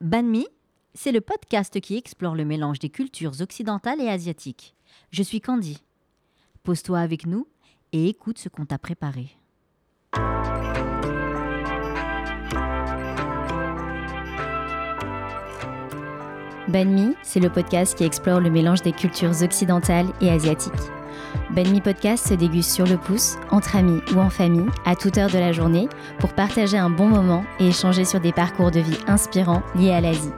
Banmi, c'est le podcast qui explore le mélange des cultures occidentales et asiatiques. Je suis Candy. Pose-toi avec nous et écoute ce qu'on t'a préparé. Banmi, c'est le podcast qui explore le mélange des cultures occidentales et asiatiques. Banmi Podcast se déguste sur le pouce, entre amis ou en famille, à toute heure de la journée, pour partager un bon moment et échanger sur des parcours de vie inspirants liés à l'Asie.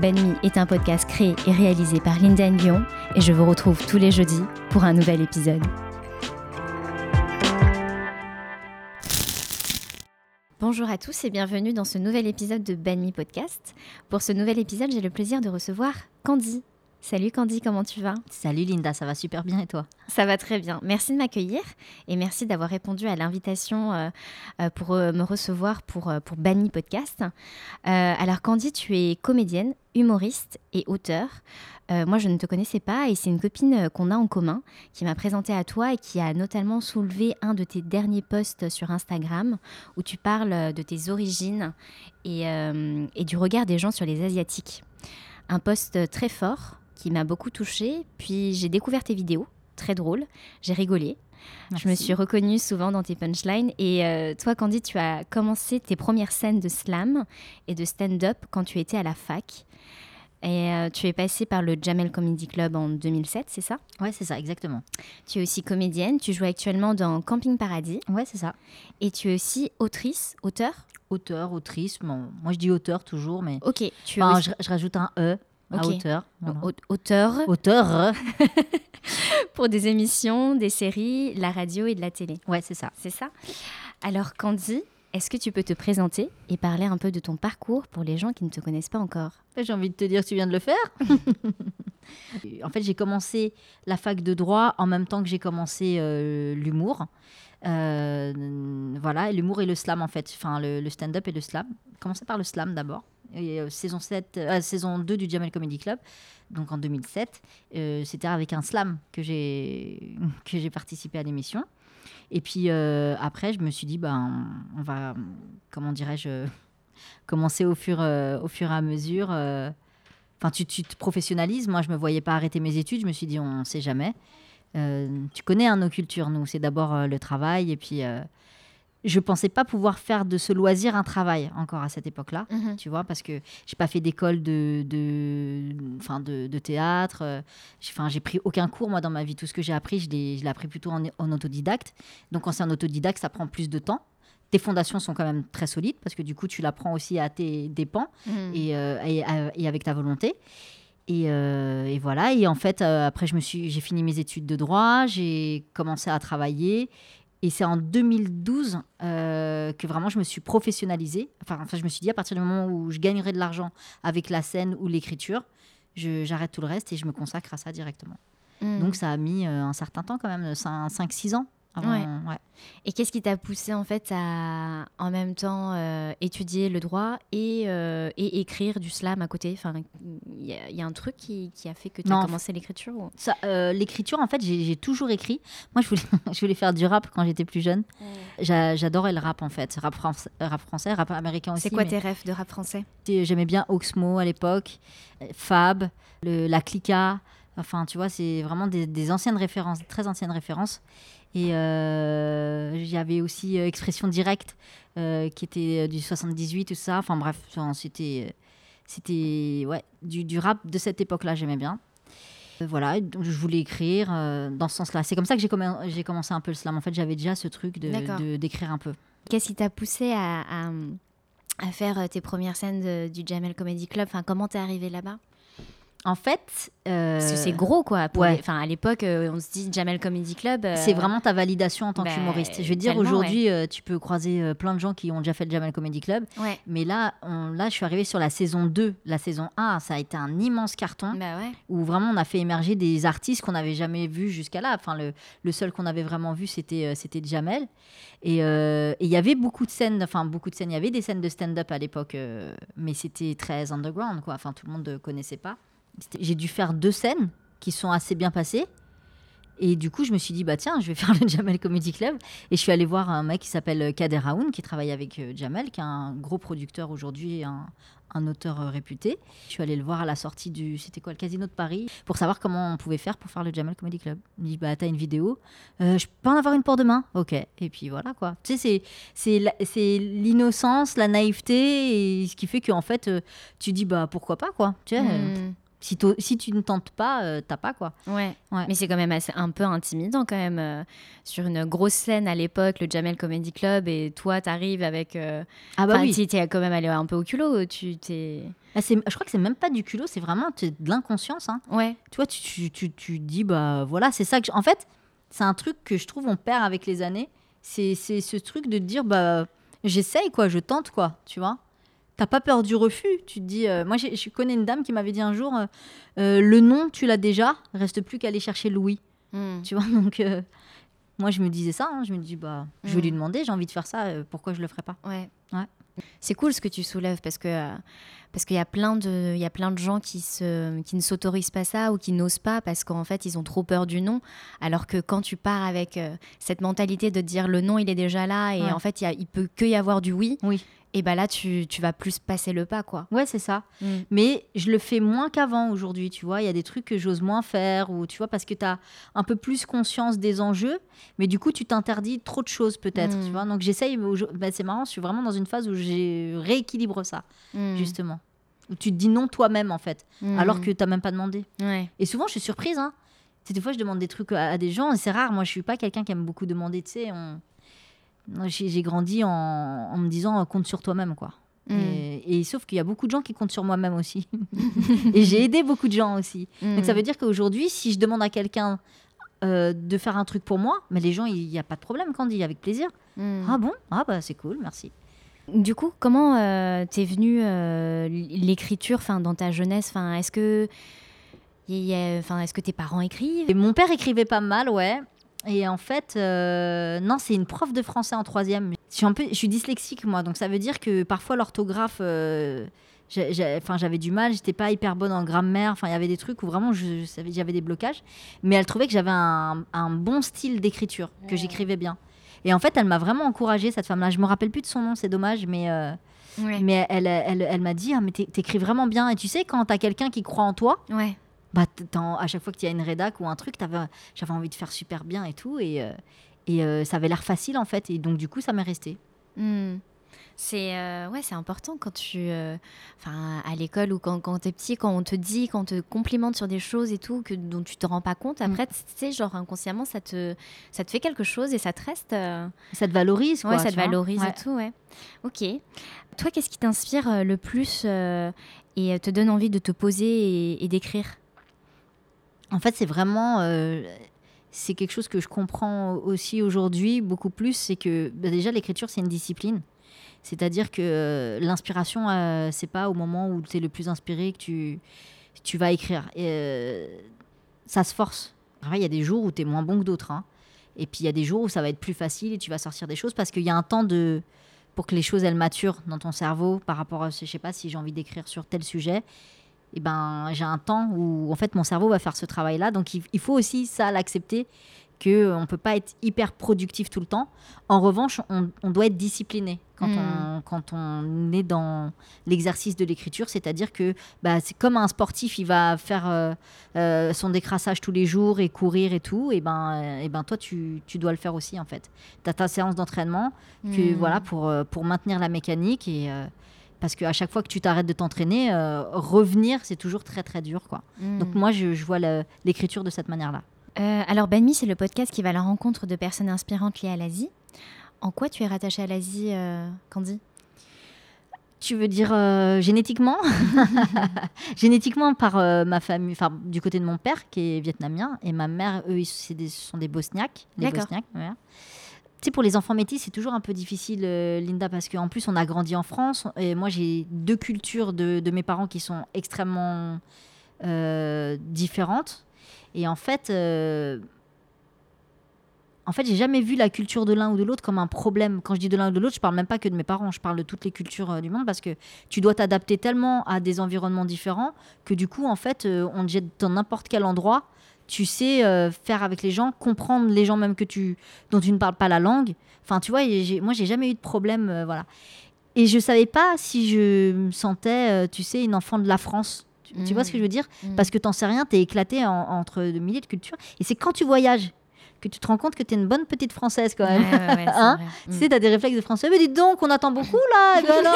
Banmi est un podcast créé et réalisé par Linda Lyon et je vous retrouve tous les jeudis pour un nouvel épisode. Bonjour à tous et bienvenue dans ce nouvel épisode de Banmi Podcast. Pour ce nouvel épisode, j'ai le plaisir de recevoir Candy. Salut Candy, comment tu vas? Salut Linda, ça va super bien et toi? Ça va très bien. Merci de m'accueillir et merci d'avoir répondu à l'invitation euh, euh, pour euh, me recevoir pour, pour Banni Podcast. alors Candy, tu es comédienne, humoriste et auteur. moi, je ne te connaissais pas et c'est une copine qu'on a en commun qui m'a présentée à toi et qui a notamment soulevé un de tes derniers posts sur Instagram où tu parles de tes origines et, et du regard des gens sur les Asiatiques. Un post très fort qui m'a beaucoup touchée. Puis j'ai découvert tes vidéos, très drôles. J'ai rigolé. Je me suis reconnue souvent dans tes punchlines. Et euh, toi, Candy, tu as commencé tes premières scènes de slam et de stand-up quand tu étais à la fac. Et euh, tu es passée par le Jamel Comedy Club en 2007, c'est ça? Ouais, c'est ça, exactement. Tu es aussi comédienne. Tu joues actuellement dans Camping Paradis. Ouais, c'est ça. Et tu es aussi autrice, auteur Auteur, autrice. Bon, moi, je dis auteur toujours, mais. Ok. Tu enfin, je, je, rajoute un E à hauteur. Auteur. Auteur. pour des émissions, des séries, la radio et de la télé. Ouais, c'est ça. C'est ça. Alors, Candy, est-ce que tu peux te présenter et parler un peu de ton parcours pour les gens qui ne te connaissent pas encore? J'ai envie de te dire, tu viens de le faire. en fait, j'ai commencé la fac de droit en même temps que j'ai commencé euh, l'humour. Euh, voilà, l'humour et le slam en fait, enfin le, le stand-up et le slam. Commencé par le slam d'abord. Euh, saison, 7, euh, saison 2 du Jamel Comedy Club, donc en 2007. Euh, c'était avec un slam que j'ai, participé à l'émission. Et puis après, je me suis dit, ben, on va, comment dirais-je, commencer au fur, au fur et à mesure. Enfin, tu, te professionnalises. Moi, je me voyais pas arrêter mes études. Je me suis dit, on ne sait jamais. tu connais hein, nos cultures, nous. C'est d'abord le travail et puis je pensais pas pouvoir faire de ce loisir un travail encore à cette époque-là, mhm. tu vois, parce que j'ai pas fait d'école de, de, de, de, théâtre. Euh, enfin, j'ai pris aucun cours moi dans ma vie. Tout ce que j'ai appris, je l'ai appris plutôt en, autodidacte. Donc, quand c'est en autodidacte, ça prend plus de temps. Tes fondations sont quand même très solides parce que du coup, tu l'apprends aussi à tes dépens mhm. et, euh, et, avec ta volonté. Et, euh, et, voilà. Et en fait, après, je me suis, j'ai fini mes études de droit, j'ai commencé à travailler et c'est en 2012 euh, que vraiment je me suis professionnalisée. Enfin, enfin, je me suis dit à partir du moment où je gagnerai de l'argent avec la scène ou l'écriture, j'arrête tout le reste et je me consacre à ça directement. Hmm. Donc ça a mis euh, un certain temps quand même, 5-6 ans et qu'est-ce qui t'a poussé en fait à en même temps euh, étudier le droit et, euh, et, écrire du slam à côté? Enfin, il y, a un truc qui, qui a fait que tu as commencé l'écriture euh, L'écriture, en fait, j'ai toujours écrit. Moi, je voulais, je voulais faire du rap quand j'étais plus jeune. J'adorais le rap en fait, rap, français, rap français, rap américain aussi. C'est quoi tes rêves de rap français? J'aimais bien Oxmo à l'époque, Fab, le, la Clica. Enfin, tu vois, c'est vraiment des, des anciennes références, très anciennes références. Et euh, j'avais aussi euh, Expression Directe, euh, qui était du 78, tout ça. Enfin bref, c'était c'était ouais, du, du, rap de cette époque-là, j'aimais bien. voilà, donc je voulais écrire dans ce sens-là. C'est comme ça que j'ai commencé un peu le slam. En fait, j'avais déjà ce truc de d'écrire un peu. Qu'est-ce qui t'a poussé à, à, à, faire tes premières scènes du Jamel Comedy Club? Enfin, Comment t'es arrivé là-bas? En fait, euh... c'est gros quoi. Enfin, à l'époque, euh, on se dit Jamel Comedy Club. Euh, c'est vraiment ta validation en tant bah, qu'humoriste. Je veux dire, aujourd'hui, tu peux croiser plein de gens qui ont déjà fait le Jamel Comedy Club. Mais là, on, là, je suis arrivée sur la saison 2. La saison 1, ça a été un immense carton bah, où vraiment on a fait émerger des artistes qu'on n'avait jamais vus jusqu'à là. Enfin, le, le seul qu'on avait vraiment vu, c'était c'était Jamel. Et il y avait beaucoup de scènes, enfin beaucoup de scènes. Il y avait des scènes de stand-up à l'époque, mais c'était très underground quoi. Enfin, tout le monde ne connaissait pas. J'ai dû faire deux scènes qui sont assez bien passées. Et du coup, je me suis dit, bah tiens, je vais faire le Jamel Comedy Club. Et je suis allée voir un mec qui s'appelle Kader Raoun, qui travaille avec euh, Jamel, qui est un gros producteur aujourd'hui, un, un auteur euh, réputé. Je suis allée le voir à la sortie du, c'était quoi, le Casino de Paris, pour savoir comment on pouvait faire pour faire le Jamel Comedy Club. Il me dit, bah t'as une vidéo, euh, je peux en avoir une pour demain Ok. Et puis voilà quoi. Tu sais, c'est, c'est, la- c'est l'innocence, la naïveté, et ce qui fait qu'en fait, euh, tu dis, bah pourquoi pas quoi. Tu sais, euh, Mm. Si, tu ne tentes pas, euh, t'as pas quoi. Ouais. Ouais. Mais c'est quand même assez, un peu intimidant quand même euh, sur une grosse scène à l'époque, le Jamel Comedy Club, et toi t'arrives avec. euh, Ah bah oui. t'es quand même allé un peu au culot. Tu t'es. Ah, je crois que c'est même pas du culot, c'est vraiment de l'inconscience. Hein. Ouais. Tu vois, tu, tu, tu, tu te dis, bah voilà, c'est ça que. En fait, c'est un truc que je trouve on perd avec les années. C'est c'est ce truc de dire, bah j'essaye quoi, je tente quoi, tu vois. T'as pas peur du refus. Tu te dis, euh, moi je connais une dame qui m'avait dit un jour, euh, Euh, le nom tu l'as déjà, reste plus qu'à aller chercher le oui. Mm. Tu vois, donc euh, moi je me disais ça, hein, je me dis, bah je vais Mm. lui demander, j'ai envie de faire ça, pourquoi je le ferais pas? Ouais. Ouais. C'est cool ce que tu soulèves parce que parce qu'il y a plein de il y a plein de gens qui se qui ne s'autorisent pas ça ou qui n'osent pas parce qu'en fait ils ont trop peur du non alors que quand tu pars avec cette mentalité de dire le non il est déjà là et Ouais. en fait il y a- il peut que y avoir du oui Oui. Et bah là tu, tu vas plus passer le pas quoi. Ouais, c'est ça. Mais je le fais moins qu'avant aujourd'hui, tu vois. Il y a des trucs que j'ose moins faire, ou tu vois, parce que tu as un peu plus conscience des enjeux, mais du coup, tu t'interdis trop de choses, peut-être, Mm. tu vois. Donc, j'essaye, bah, c'est marrant, je suis vraiment dans une phase où j'ai rééquilibre ça, Mm. justement. Où tu te dis non toi-même, en fait, Mm. alors que tu même pas demandé. ouais. Et souvent, je suis surprise, hein. Sais, des fois, je demande des trucs à, à des gens, et c'est rare. Moi, je suis pas quelqu'un qui aime beaucoup demander, tu sais. On... J'ai grandi en, en me disant, euh, compte sur toi-même, quoi. Mm. Et, et sauf qu'il y a beaucoup de gens qui comptent sur moi-même aussi. et j'ai aidé beaucoup de gens aussi. Donc ça Mm. veut dire qu'aujourd'hui, si je demande à quelqu'un euh, de faire un truc pour moi, mais les gens, il n'y a pas de problème, Candy, avec plaisir. Mm. Ah bon? Ah bah c'est cool, merci. Du coup, comment euh, t'es venue euh, l'écriture dans ta jeunesse? Est-ce que, y y a- enfin, est-ce que tes parents écrivent? Et mon père écrivait pas mal, ouais. Et en fait, euh, non, c'est une prof de français en troisième. Je suis, un peu, je suis dyslexique, moi, donc ça veut dire que parfois l'orthographe, euh, j'avais du mal, j'étais pas hyper bonne en grammaire. Enfin, il y avait des trucs où vraiment j'avais des blocages. Mais elle trouvait que j'avais un, un bon style d'écriture, que j'écrivais bien. Et en fait, elle m'a vraiment encouragée, cette femme-là. Je me rappelle plus de son nom, c'est dommage, mais, euh, Ouais. mais elle, elle, elle m'a dit ah, mais t'é- t'écris vraiment bien. Et tu sais, quand t'as quelqu'un qui croit en toi, Ouais. Bah, à chaque fois qu'il y a une rédac ou un truc, j'avais envie de faire super bien et tout. Et, euh, et euh, ça avait l'air facile en fait. Et donc, du coup, ça m'est resté. Mm. C'est euh, ouais, c'est important quand tu, enfin, à l'école ou quand, quand t'es petit, quand on te dit, quand on te complimente sur des choses et tout que dont tu te rends pas compte. Après, tu sais, genre inconsciemment, ça te, ça te fait quelque chose et ça te reste. Ça te valorise, quoi. ouais, ça te valorise Ouais. et tout, ouais. Ok. Toi, qu'est-ce qui t'inspire le plus et te donne envie de te poser et, et d'écrire? En fait, c'est vraiment. euh, c'est quelque chose que je comprends aussi aujourd'hui beaucoup plus. C'est que bah, déjà, l'écriture, c'est une discipline. C'est-à-dire que euh, l'inspiration, euh, c'est pas au moment où tu es le plus inspiré que tu, tu vas écrire. Euh, ça se force. Il y a des jours où tu es moins bon que d'autres. hein. Et puis il y a des jours où ça va être plus facile et tu vas sortir des choses parce qu'il y a un temps de pour que les choses elles maturent dans ton cerveau par rapport à je sais pas si j'ai envie d'écrire sur tel sujet et ben j'ai un temps où en fait mon cerveau va faire ce travail là donc il, il faut aussi ça l'accepter que euh, on peut pas être hyper productif tout le temps. En revanche on, on doit être discipliné quand Mm. on quand on est dans l'exercice de l'écriture. C'est-à-dire que bah, c'est comme un sportif il va faire euh, euh, son décrassage tous les jours et courir et tout. Et ben euh, et ben toi tu, tu dois le faire aussi en fait. Tu as ta séance d'entraînement que Mm. voilà pour pour maintenir la mécanique et parce qu'à chaque fois que tu t'arrêtes de t'entraîner, euh, revenir, c'est toujours très très dur. quoi. Mm. Donc moi, je, je vois l'écriture de cette manière-là. Euh, alors, Banmi, c'est le podcast qui va à la rencontre de personnes inspirantes liées à l'Asie. En quoi tu es rattachée à l'Asie, euh, Candy? Tu veux dire euh, génétiquement? Génétiquement par euh, ma famille, enfin du côté de mon père qui est vietnamien et ma mère, eux, ils- des- ce sont des Bosniaques. Sais, pour les enfants métis, c'est toujours un peu difficile, euh, Linda, parce qu'en plus, on a grandi en France. Et moi, j'ai deux cultures de, mes parents qui sont extrêmement euh, différentes. Et en fait, euh, en fait, j'ai jamais vu la culture de l'un ou de l'autre comme un problème. Quand je dis de l'un ou de l'autre, je parle même pas que de mes parents, je parle de toutes les cultures du monde parce que tu dois t'adapter tellement à des environnements différents que du coup, en fait, on te jette dans n'importe quel endroit. Tu sais euh, faire avec les gens, comprendre les gens même que tu, dont tu ne parles pas la langue. Enfin, tu vois, moi, j'ai jamais eu de problème, euh, voilà. Et je savais pas si je me sentais, euh, tu sais, une enfant de la France. Tu, tu vois ce que je veux dire? Mm. Parce que t'en sais rien, t'es éclaté en- entre de milliers de cultures. Et c'est quand tu voyages que tu te rends compte que t'es une bonne petite française quand même. Ouais, ouais, Hein. Tu Mm. sais, t'as des réflexes de français. Mais dites donc, on attend beaucoup là. Ben alors,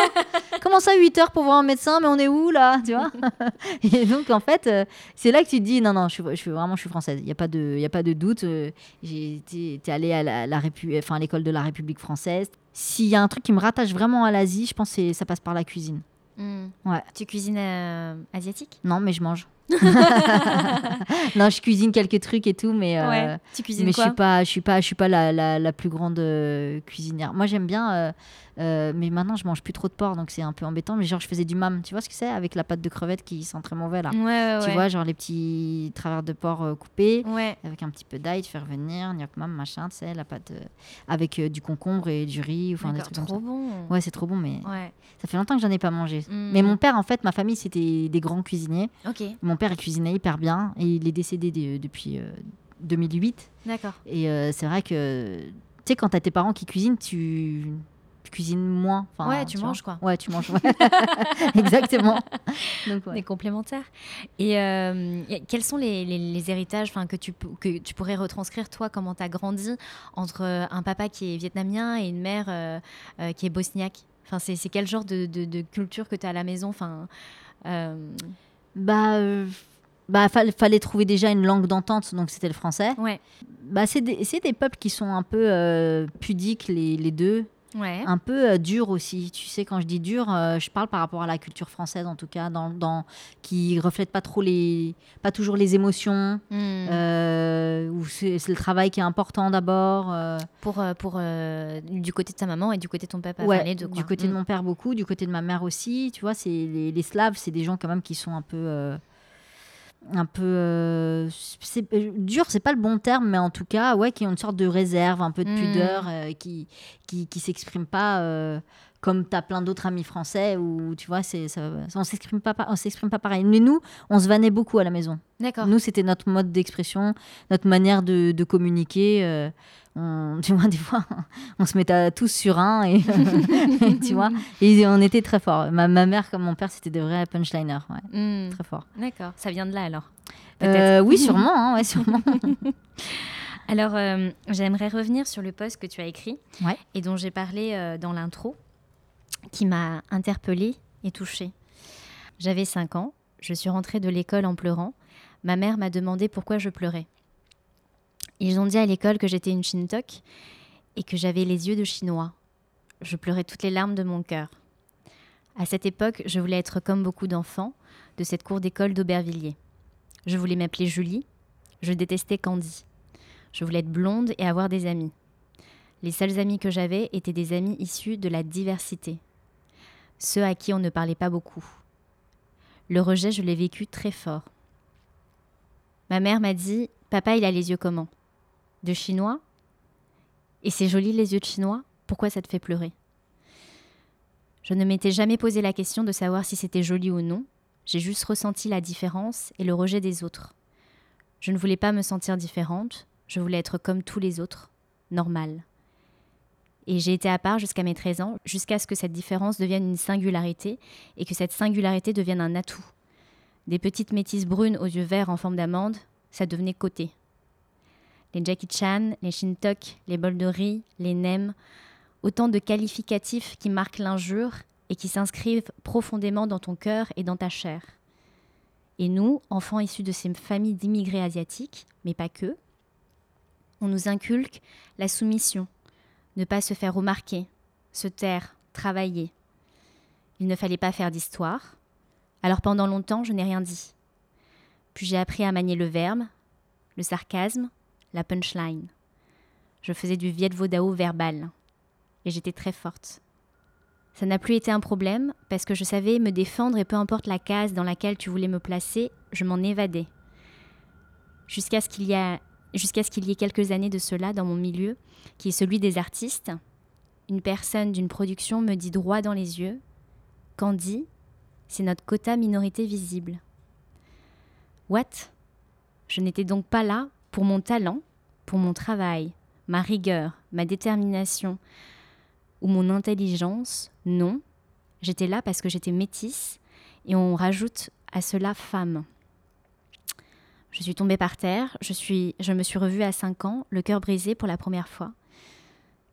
comment ça, 8 heures pour voir un médecin Mais on est où là Tu vois Et donc, en fait, euh, c'est là que tu te dis non, non, je suis, je suis vraiment je suis française. Il n'y a, pas de- y a pas de doute. euh, J'ai été allée à la, la Répu- enfin, l'école de la République française. S'il y a un truc qui me rattache vraiment à l'Asie, je pense que ça passe par la cuisine. Mm. Ouais. Tu cuisines euh, asiatique? Non, mais je mange. non, je cuisine quelques trucs et tout, mais. euh, Ouais. Tu cuisines mais je suis pas, je suis pas, je suis pas la, la, la plus grande euh, cuisinière. Moi, j'aime bien, euh, mais maintenant, je mange plus trop de porc, donc c'est un peu embêtant. Mais genre, je faisais du mam, tu vois ce que c'est avec la pâte de crevettes qui sent très mauvais là. Ouais, ouais, Tu ouais. vois, genre les petits travers de porc euh, coupés Ouais. avec un petit peu d'ail, tu fais revenir, gnoc mam, machin, tu sais, la pâte euh, avec du concombre et du riz, enfin des comme trop ça. bon. Ouais, c'est trop bon, mais Ouais. ça fait longtemps que j'en ai pas mangé. Mm. Mais mon père, en fait, ma famille, c'était des grands cuisiniers. Ok, Mon père, il cuisinait hyper bien et il est décédé de- depuis euh, 2008. d'accord. Et euh, c'est vrai que, tu sais, quand t'as tes parents qui cuisinent, tu cuisines moins. Enfin, Ouais, tu manges, quoi. Ouais, tu manges. Exactement. Donc, ouais. Des complémentaires. Et euh, a- quels sont les, les- les héritages que tu, que tu pourrais retranscrire, toi, comment tu as grandi entre euh, un papa qui est vietnamien et une mère euh, euh, qui est bosniaque? Enfin, C'est c'est quel genre de, de- de culture que tu as à la maison? Enfin, Bah, bah fall- fallait trouver déjà une langue d'entente, donc c'était le français. Ouais, Bah, c'est des, c'est des peuples qui sont un peu euh, pudiques, les, les deux. Ouais. Un peu euh, durs aussi. Tu sais, quand je dis dur, euh, je parle par rapport à la culture française, en tout cas, dans, dans, qui reflète pas trop les. pas toujours les émotions. Hmm. euh, où c'est le travail qui est important d'abord. euh, pour pour euh, du côté de ta maman et du côté de ton papa, ouais, enfin, les deux. du côté de Hmm. mon père beaucoup, du côté de ma mère aussi. Tu vois, c'est les, les Slaves, c'est des gens quand même qui sont un peu, un peu euh, c'est euh, dur, c'est pas le bon terme, mais en tout cas, ouais, qui ont une sorte de réserve, un peu de Mm. pudeur, euh, qui qui qui s'expriment pas. Comme tu as plein d'autres amis français où tu vois c'est ça, on s'exprime pas on s'exprime pas pareil mais nous on se vannait beaucoup à la maison D'accord. nous, c'était notre mode d'expression, notre manière de, de communiquer. euh, on, tu vois, des fois, on se mettait tous sur un et tu vois, et on était très forts. Ma, ma mère comme mon père, c'était des vrais punchliners, ouais, Hmm. très forts. D'accord, ça vient de là alors. Euh, oui, sûrement, hein, ouais, sûrement. Alors, euh, j'aimerais revenir sur le post que tu as écrit Ouais. et dont j'ai parlé euh, dans l'intro, qui m'a interpellée et touchée. J'avais 5 ans, je suis rentrée de l'école en pleurant. Ma mère m'a demandé pourquoi je pleurais. Ils ont dit à l'école que j'étais une Shintok et que j'avais les yeux de chinois. Je pleurais toutes les larmes de mon cœur. À cette époque, je voulais être comme beaucoup d'enfants de cette cour d'école d'Aubervilliers. Je voulais m'appeler Julie. Je détestais Candy. Je voulais être blonde et avoir des amis. Les seuls amis que j'avais étaient des amis issus de la diversité. Ceux à qui on ne parlait pas beaucoup. Le rejet, je l'ai vécu très fort. Ma mère m'a dit Papa, il a les yeux comment? De chinois Et c'est joli les yeux de chinois Pourquoi ça te fait pleurer? Je ne m'étais jamais posé la question de savoir si c'était joli ou non. J'ai juste ressenti la différence et le rejet des autres. Je ne voulais pas me sentir différente, je voulais être comme tous les autres, normale. Et j'ai été à part jusqu'à mes 13 ans, jusqu'à ce que cette différence devienne une singularité et que cette singularité devienne un atout. Des petites métisses brunes aux yeux verts en forme d'amande, ça devenait côté. Les Jackie Chan, les Shintok, les bols de riz, les nems, autant de qualificatifs qui marquent l'injure et qui s'inscrivent profondément dans ton cœur et dans ta chair. Et nous, enfants issus de ces familles d'immigrés asiatiques, mais pas que, on nous inculque la soumission, ne pas se faire remarquer, se taire, travailler. Il ne fallait pas faire d'histoire. Alors pendant longtemps, je n'ai rien dit. Puis j'ai appris à manier le verbe, le sarcasme, la punchline. Je faisais du Viet Vo Dao verbal. Et j'étais très forte. Ça n'a plus été un problème parce que je savais me défendre et peu importe la case dans laquelle tu voulais me placer, je m'en évadais. Jusqu'à ce qu'il y, a- jusqu'à ce qu'il y ait quelques années de cela dans mon milieu, qui est celui des artistes, une personne d'une production me dit droit dans les yeux Candy, c'est notre quota minorité visible. What? Je n'étais donc pas là pour mon talent, pour mon travail, ma rigueur, ma détermination ou mon intelligence. Non, j'étais là parce que j'étais métisse et on rajoute à cela femme. Je suis tombée par terre, je, suis, je me suis revue à 5 ans, le cœur brisé pour la première fois.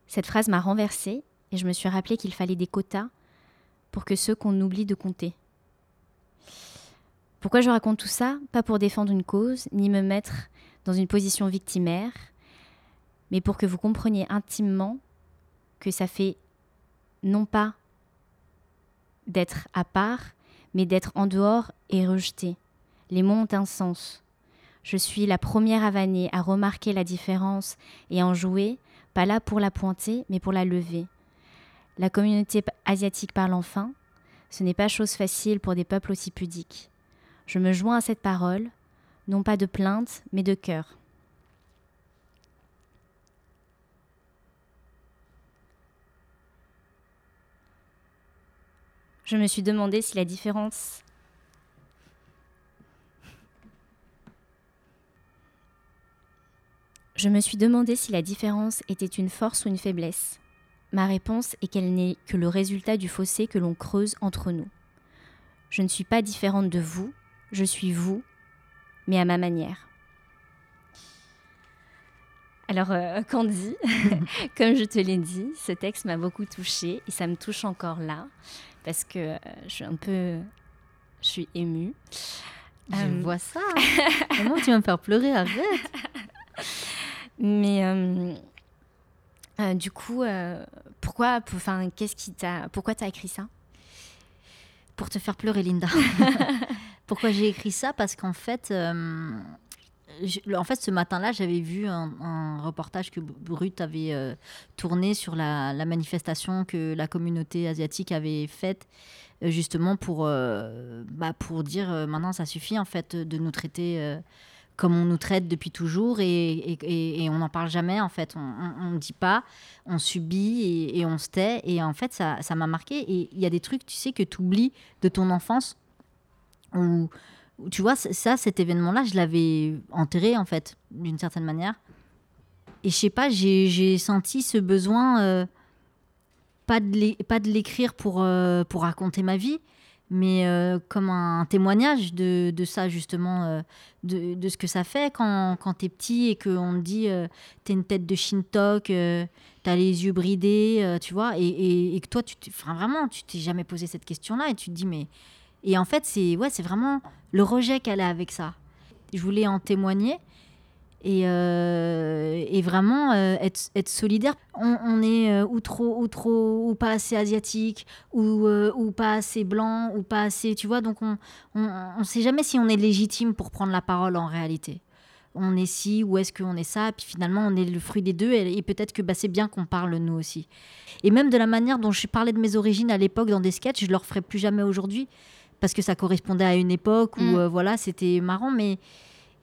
Cette phrase m'a renversée et je me suis rappelé qu'il fallait des quotas pour que ceux qu'on oublie de compter. Pourquoi je raconte tout ça? Pas pour défendre une cause, ni me mettre dans une position victimaire, mais pour que vous compreniez intimement que ça fait non pas d'être à part, mais d'être en dehors et rejeté. Les mots ont un sens. Je suis la première à vanner, à remarquer la différence et en jouer, pas là pour la pointer, mais pour la lever. La communauté asiatique parle enfin. Ce n'est pas chose facile pour des peuples aussi pudiques. Je me joins à cette parole, non pas de plainte, mais de cœur. Je me suis demandé si la différence Je me suis demandé si la différence était une force ou une faiblesse. Ma réponse est qu'elle n'est que le résultat du fossé que l'on creuse entre nous. Je ne suis pas différente de vous, je suis vous, mais à ma manière. Alors, euh, Candy, comme je te l'ai dit, ce texte m'a beaucoup touchée et ça me touche encore là parce que euh, je suis un peu. Je suis émue. Je euh, vois ça. Comment tu vas me faire pleurer Arrête. Mais euh, du coup, euh, pourquoi, enfin, qu'est-ce qui t'a, pourquoi t'as écrit ça? Pour te faire pleurer, Linda. pourquoi j'ai écrit ça? Parce qu'en fait, euh, en fait, ce matin-là, j'avais vu un, reportage que Brut avait tourné sur la, la, manifestation que la communauté asiatique avait faite, justement pour, bah, pour dire maintenant ça suffit en fait de nous traiter comme on nous traite depuis toujours et, on n'en parle jamais en fait. On ne dit pas, on subit et, on se tait. Et en fait, ça, m'a marqué. Et il y a des trucs, tu sais, que tu oublies de ton enfance. Ou tu vois, ça, cet événement-là, je l'avais enterré en fait, d'une certaine manière. Et je sais pas, j'ai senti ce besoin, euh, pas de l'écrire pour, euh, pour raconter ma vie, mais euh, comme un témoignage de, de ça justement, euh, de, de, ce que ça fait quand, quand tu es petit et qu'on te dit euh, tu une tête de Shintok, tu as les yeux bridés, tu vois, et, et, que toi, tu enfin, vraiment, tu t'es jamais posé cette question-là et tu te dis mais... Et en fait, c'est ouais, vraiment le rejet qu'elle a avec ça. Je voulais en témoigner et, euh, et vraiment euh, être, être, solidaire. On, est euh, ou trop ou trop ou pas assez asiatique ou, ou pas assez blanc ou pas assez, tu vois. Donc on ne sait jamais si on est légitime pour prendre la parole en réalité. On est ci ou est-ce qu'on est ça Puis finalement, on est le fruit des deux et, peut-être que bah, c'est bien qu'on parle nous aussi. Et même de la manière dont je parlais de mes origines à l'époque dans des sketchs, je le referai plus jamais aujourd'hui parce que ça correspondait à une époque où mm. voilà, c'était marrant, mais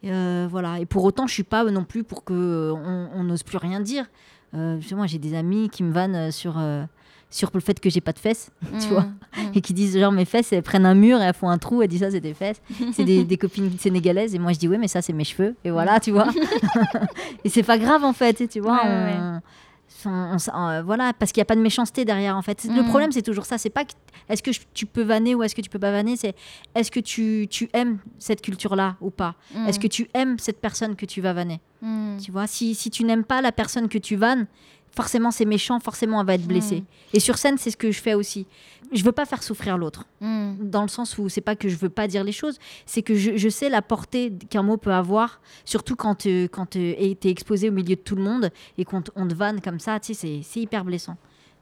euh, voilà. Et pour autant, je suis pas non plus pour que on n'ose plus rien dire. Euh, moi, j'ai des amis qui me vannent sur euh, sur le fait que j'ai pas de fesses, tu mmh, vois, mmh. et qui disent genre mes fesses, elles prennent un mur et elles font un trou, elles disent ça c'est des fesses. C'est des, copines sénégalaises et moi je dis ouais mais ça c'est mes cheveux et voilà, tu vois. et c'est pas grave en fait, tu vois. Euh, voilà, parce qu'il n'y a pas de méchanceté derrière en fait. Le mm. problème c'est toujours ça, c'est pas est-ce que tu peux vanner ou est-ce que tu peux pas vanner, c'est est-ce que tu, tu, aimes cette culture-là ou pas? Mm. Est-ce que tu aimes cette personne que tu vas vanner? Mm. Tu vois, si, si tu n'aimes pas la personne que tu vannes, forcément c'est méchant, forcément elle va être blessée. Et sur scène, c'est ce que je fais aussi je veux pas faire souffrir l'autre. Hmm. Dans le sens où c'est pas que je veux pas dire les choses, c'est que je, sais la portée qu'un mot peut avoir, surtout quand tu quand es exposé au milieu de tout le monde et qu'on on te vanne comme ça, tu sais, c'est hyper blessant.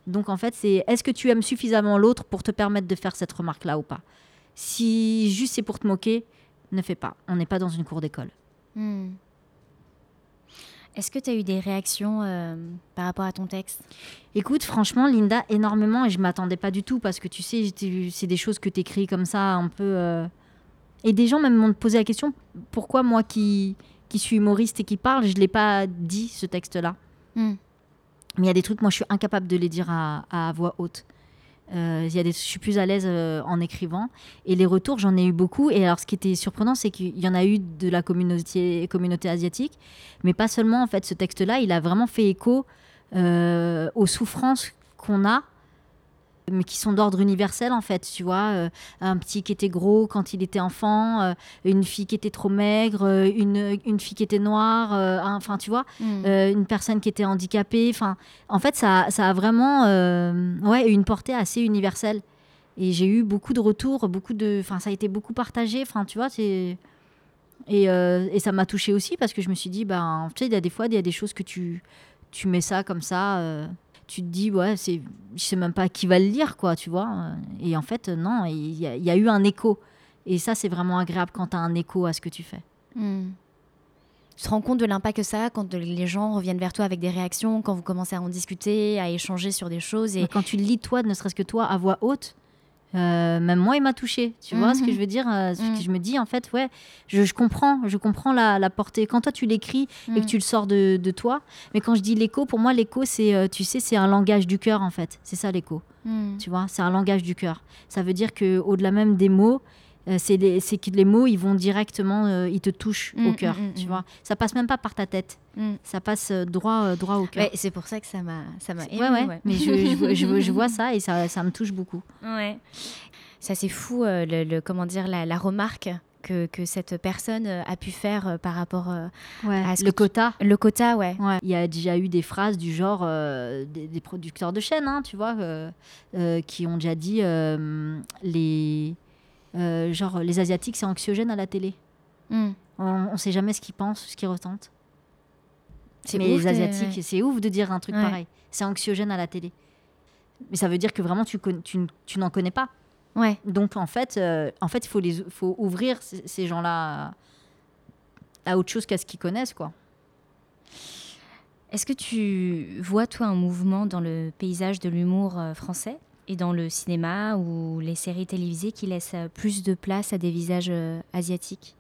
Donc en fait, c'est est-ce que tu aimes suffisamment l'autre pour te permettre de faire cette remarque-là ou pas? Si juste c'est pour te moquer, ne fais pas. On n'est pas dans une cour d'école. Hmm. Est-ce que tu as eu des réactions euh, par rapport à ton texte? Écoute, franchement, Linda, énormément, et je m'attendais pas du tout, parce que tu sais, c'est des choses que tu écris comme ça, un peu... Euh, et des gens même m'ont posé la question, pourquoi moi qui, qui suis humoriste et qui parle, je ne l'ai pas dit, ce texte-là? Hmm. Mais il y a des trucs, moi, je suis incapable de les dire à, voix haute. Euh, y a des, je suis plus à l'aise euh, en écrivant. Et les retours, j'en ai eu beaucoup. Et alors, ce qui était surprenant, c'est qu'il y en a eu de la communauté, communauté asiatique. Mais pas seulement, en fait, ce texte-là, il a vraiment fait écho euh, aux souffrances qu'on a mais qui sont d'ordre universel en fait, tu vois, euh, un petit qui était gros quand il était enfant, euh, une fille qui était trop maigre, euh, une, une fille qui était noire, enfin tu vois, Mm. une personne qui était handicapée, enfin en fait ça, ça a vraiment ouais, une portée assez universelle et j'ai eu beaucoup de retours, beaucoup de, enfin ça a été beaucoup partagé, enfin tu vois, c'est et, et ça m'a touché aussi parce que je me suis dit, ben, tu sais, il y a des fois, il y a des choses que tu, tu mets ça comme ça, tu te dis, ouais, c'est, je sais même pas qui va le lire, quoi, tu vois. Et en fait, non, il y, a- il y a eu un écho. Et ça, c'est vraiment agréable quand tu as un écho à ce que tu fais. Mm. Tu te rends compte de l'impact que ça a quand les gens reviennent vers toi avec des réactions, quand vous commencez à en discuter, à échanger sur des choses. Et... Quand tu lis, toi, ne serait-ce que toi, à voix haute, euh, même moi, il m'a touché. Tu vois ce que Mhm. je veux dire euh, ce que Mhm. Je me dis, en fait, ouais, je, je comprends, je comprends la, la portée. Quand toi, tu l'écris et que tu le sors de, de toi, mais quand je dis l'écho, pour moi, l'écho, c'est, euh, tu sais, c'est un langage du cœur, en fait. C'est ça, l'écho. Tu vois, c'est un langage du cœur. Ça veut dire que au-delà même des mots, euh, c'est que les mots, ils vont directement, euh, ils te touchent au mm, cœur. mm, tu mm. vois, ça passe même pas par ta tête. Mm. Ça passe euh, droit, euh, droit au cœur. Ouais, c'est pour ça que ça m'a ça m'a ouais, ému, ouais, ouais. Mais je, je vois- je vois- je vois ça et ça, ça me touche beaucoup. Ouais. Ça c'est fou, le, le- comment dire, la, la remarque que, que cette personne a pu faire par rapport à ce le tu- quota. le quota, ouais. Ouais. Il y a déjà eu des phrases du genre euh, des, des producteurs de chaînes, hein, tu vois, euh, euh, qui ont déjà dit les euh, genre les asiatiques c'est anxiogène à la télé. Mm. On, on sait jamais ce qu'ils pensent, ce qu'ils ressentent. Mais ouf les asiatiques, ouais. c'est ouf de dire un truc Ouais. pareil. C'est anxiogène à la télé. Mais ça veut dire que vraiment tu, tu, n'en connais pas. Ouais. Donc en fait, euh, en fait, il faut les, faut ouvrir ces, gens-là à, à autre chose qu'à ce qu'ils connaissent, quoi. Est-ce que tu vois, toi, un mouvement dans le paysage de l'humour euh, français? Et dans le cinéma ou les séries télévisées qui laissent euh, plus de place à des visages euh, asiatiques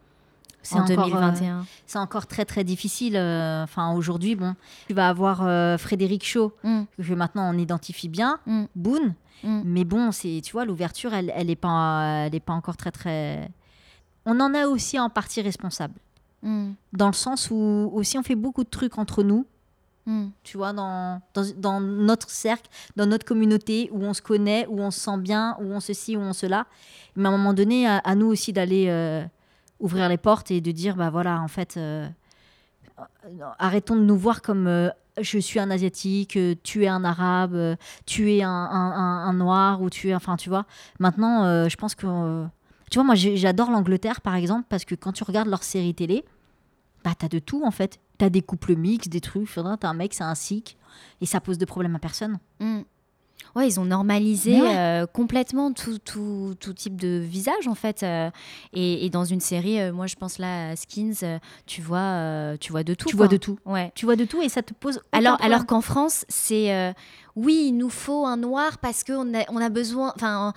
C'est en encore, euh, 2021 c'est encore très très difficile. euh, Enfin, aujourd'hui, bon, tu vas avoir euh, Frédéric Shaw, Mm, que maintenant on identifie bien, mm, Boone, mm. mais bon, c'est, tu vois, l'ouverture, elle, elle est pas, elle est pas encore très très. On en a aussi en partie responsable, dans le sens où aussi on fait beaucoup de trucs entre nous. Mm. tu vois, dans, dans, notre cercle, dans notre communauté, où on se connaît, où on se sent bien, où on se où on se. Mais à un moment donné, à, nous aussi d'aller euh, ouvrir les portes et de dire, bah voilà, en fait, euh, euh, arrêtons de nous voir comme je suis un asiatique, tu es un arabe, tu es un, un- noir, ou tu es, enfin, tu vois. Maintenant, je pense que, tu vois, moi, j'adore l'Angleterre, par exemple, parce que quand tu regardes leurs séries télé, bah, t'as de tout en fait. T'as des couples mixtes, des trucs. T'as un mec, c'est un sikh, et ça pose de problème à personne. Mm. Ouais, ils ont normalisé ouais. euh, complètement tout, tout, tout type de visage en fait. euh, et, et dans une série, euh, moi je pense là à Skins, tu vois, tu vois de tout. tu quoi. vois de tout. Ouais. Tu vois de tout, et ça te pose. Alors, problème. alors qu'en France, c'est oui, il nous faut un noir parce qu'on a, on a besoin. Enfin,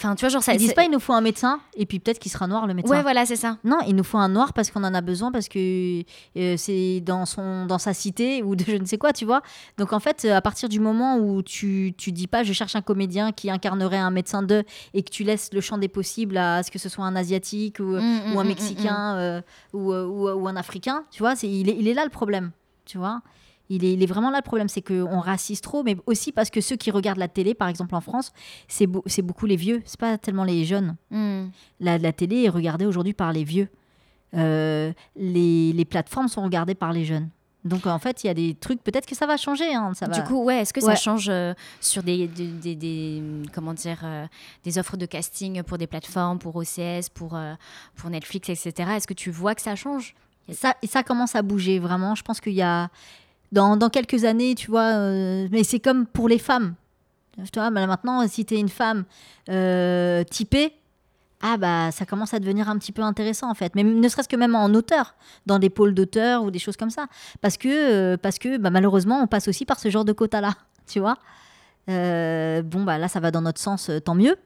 enfin, tu vois, genre ça. ils disent pas il nous faut un médecin, et puis peut-être qu'il sera noir le médecin. Ouais, voilà, c'est ça. Non, il nous faut un noir parce qu'on en a besoin, parce que euh, c'est dans, son, dans sa cité ou de je ne sais quoi, tu vois. Donc en fait, euh, à partir du moment où tu, tu dis pas je cherche un comédien qui incarnerait un médecin d'eux et que tu laisses le champ des possibles à ce que ce soit un asiatique ou, Mm, mm, ou un mm, Mexicain euh, ou, euh, ou, ou un Africain, tu vois, c'est, il, est, il est là le problème, tu vois. Il est, il est vraiment là le problème, c'est qu'on racise trop, mais aussi parce que ceux qui regardent la télé, par exemple en France, c'est, beau- c'est beaucoup les vieux, c'est pas tellement les jeunes. mm, mm. La, la télé est regardée aujourd'hui par les vieux. Euh, les, les plateformes sont regardées par les jeunes. Donc en fait, il y a des trucs, peut-être que ça va changer. hein, ça Du coup, ouais, est-ce que ça change euh, sur des, des, des- des- comment dire, euh, des offres de casting pour des plateformes, pour OCS, pour, pour Netflix, etc. Est-ce que tu vois que ça change? Ça commence à bouger vraiment. Je pense qu'il y a dans, dans quelques années, tu vois, euh, mais c'est comme pour les femmes. Tu vois, maintenant, si tu es une femme euh, typée, ah bah ça commence à devenir un petit peu intéressant en fait. Mais ne serait-ce que même en auteur, dans des pôles d'auteurs ou des choses comme ça, parce que euh, parce que bah, malheureusement, on passe aussi par ce genre de quota là, tu vois. Euh, bon bah là, ça va dans notre sens, tant mieux.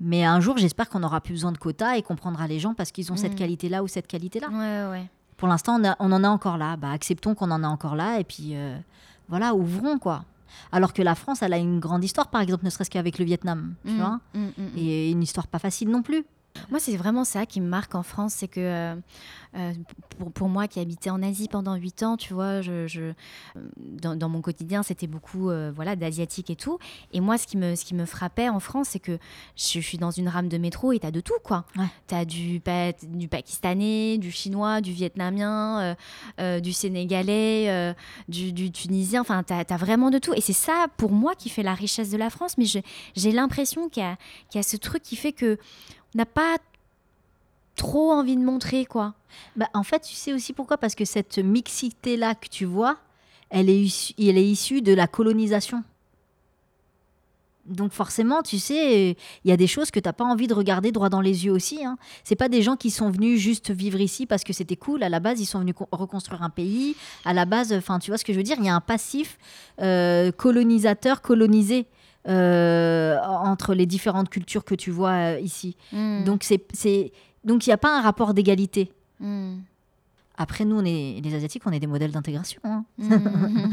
Mais un jour, j'espère qu'on n'aura plus besoin de quotas et qu'on prendra les gens parce qu'ils ont cette Mm. qualité-là ou cette qualité-là. Ouais, ouais. Pour l'instant, on, en a encore là. Bah, acceptons qu'on en a encore là et puis euh, voilà, ouvrons quoi. Alors que la France, elle a une grande histoire, par exemple, ne serait-ce qu'avec le Vietnam, tu Mm, vois. mm, mm, mm. Et une histoire pas facile non plus. Moi, c'est vraiment ça qui me marque en France, c'est que euh, euh, pour, pour moi qui habitais en Asie pendant 8 ans, tu vois, je, je- dans, dans mon quotidien, c'était beaucoup euh, voilà, d'asiatiques et tout. Et moi, ce qui me, ce qui me frappait en France, c'est que je, je suis dans une rame de métro et t'as de tout, quoi. Ouais. T'as du, pa- du pakistanais, du chinois, du vietnamien, euh, euh, du sénégalais, euh, du, du tunisien, enfin, t'as as vraiment de tout. Et c'est ça, pour moi, qui fait la richesse de la France. Mais j'ai l'impression qu'il y, a- qu'il y a ce truc qui fait que n'a pas trop envie de montrer, quoi. Bah, en fait, tu sais aussi pourquoi? Parce que cette mixité-là que tu vois, elle est, issue, elle est issue de la colonisation. Donc forcément, tu sais, il y a des choses que tu n'as pas envie de regarder droit dans les yeux aussi. Hein. C'est pas des gens qui sont venus juste vivre ici parce que c'était cool. À la base, ils sont venus co- reconstruire un pays. À la base, enfin, tu vois ce que je veux dire? Il y a un passif euh, colonisateur, colonisé euh, entre les différentes cultures que tu vois euh, ici. Donc, Donc c'est, donc il n'y a pas un rapport d'égalité. mm. Après, nous, on est les Asiatiques, on est des modèles d'intégration. hein. Mm.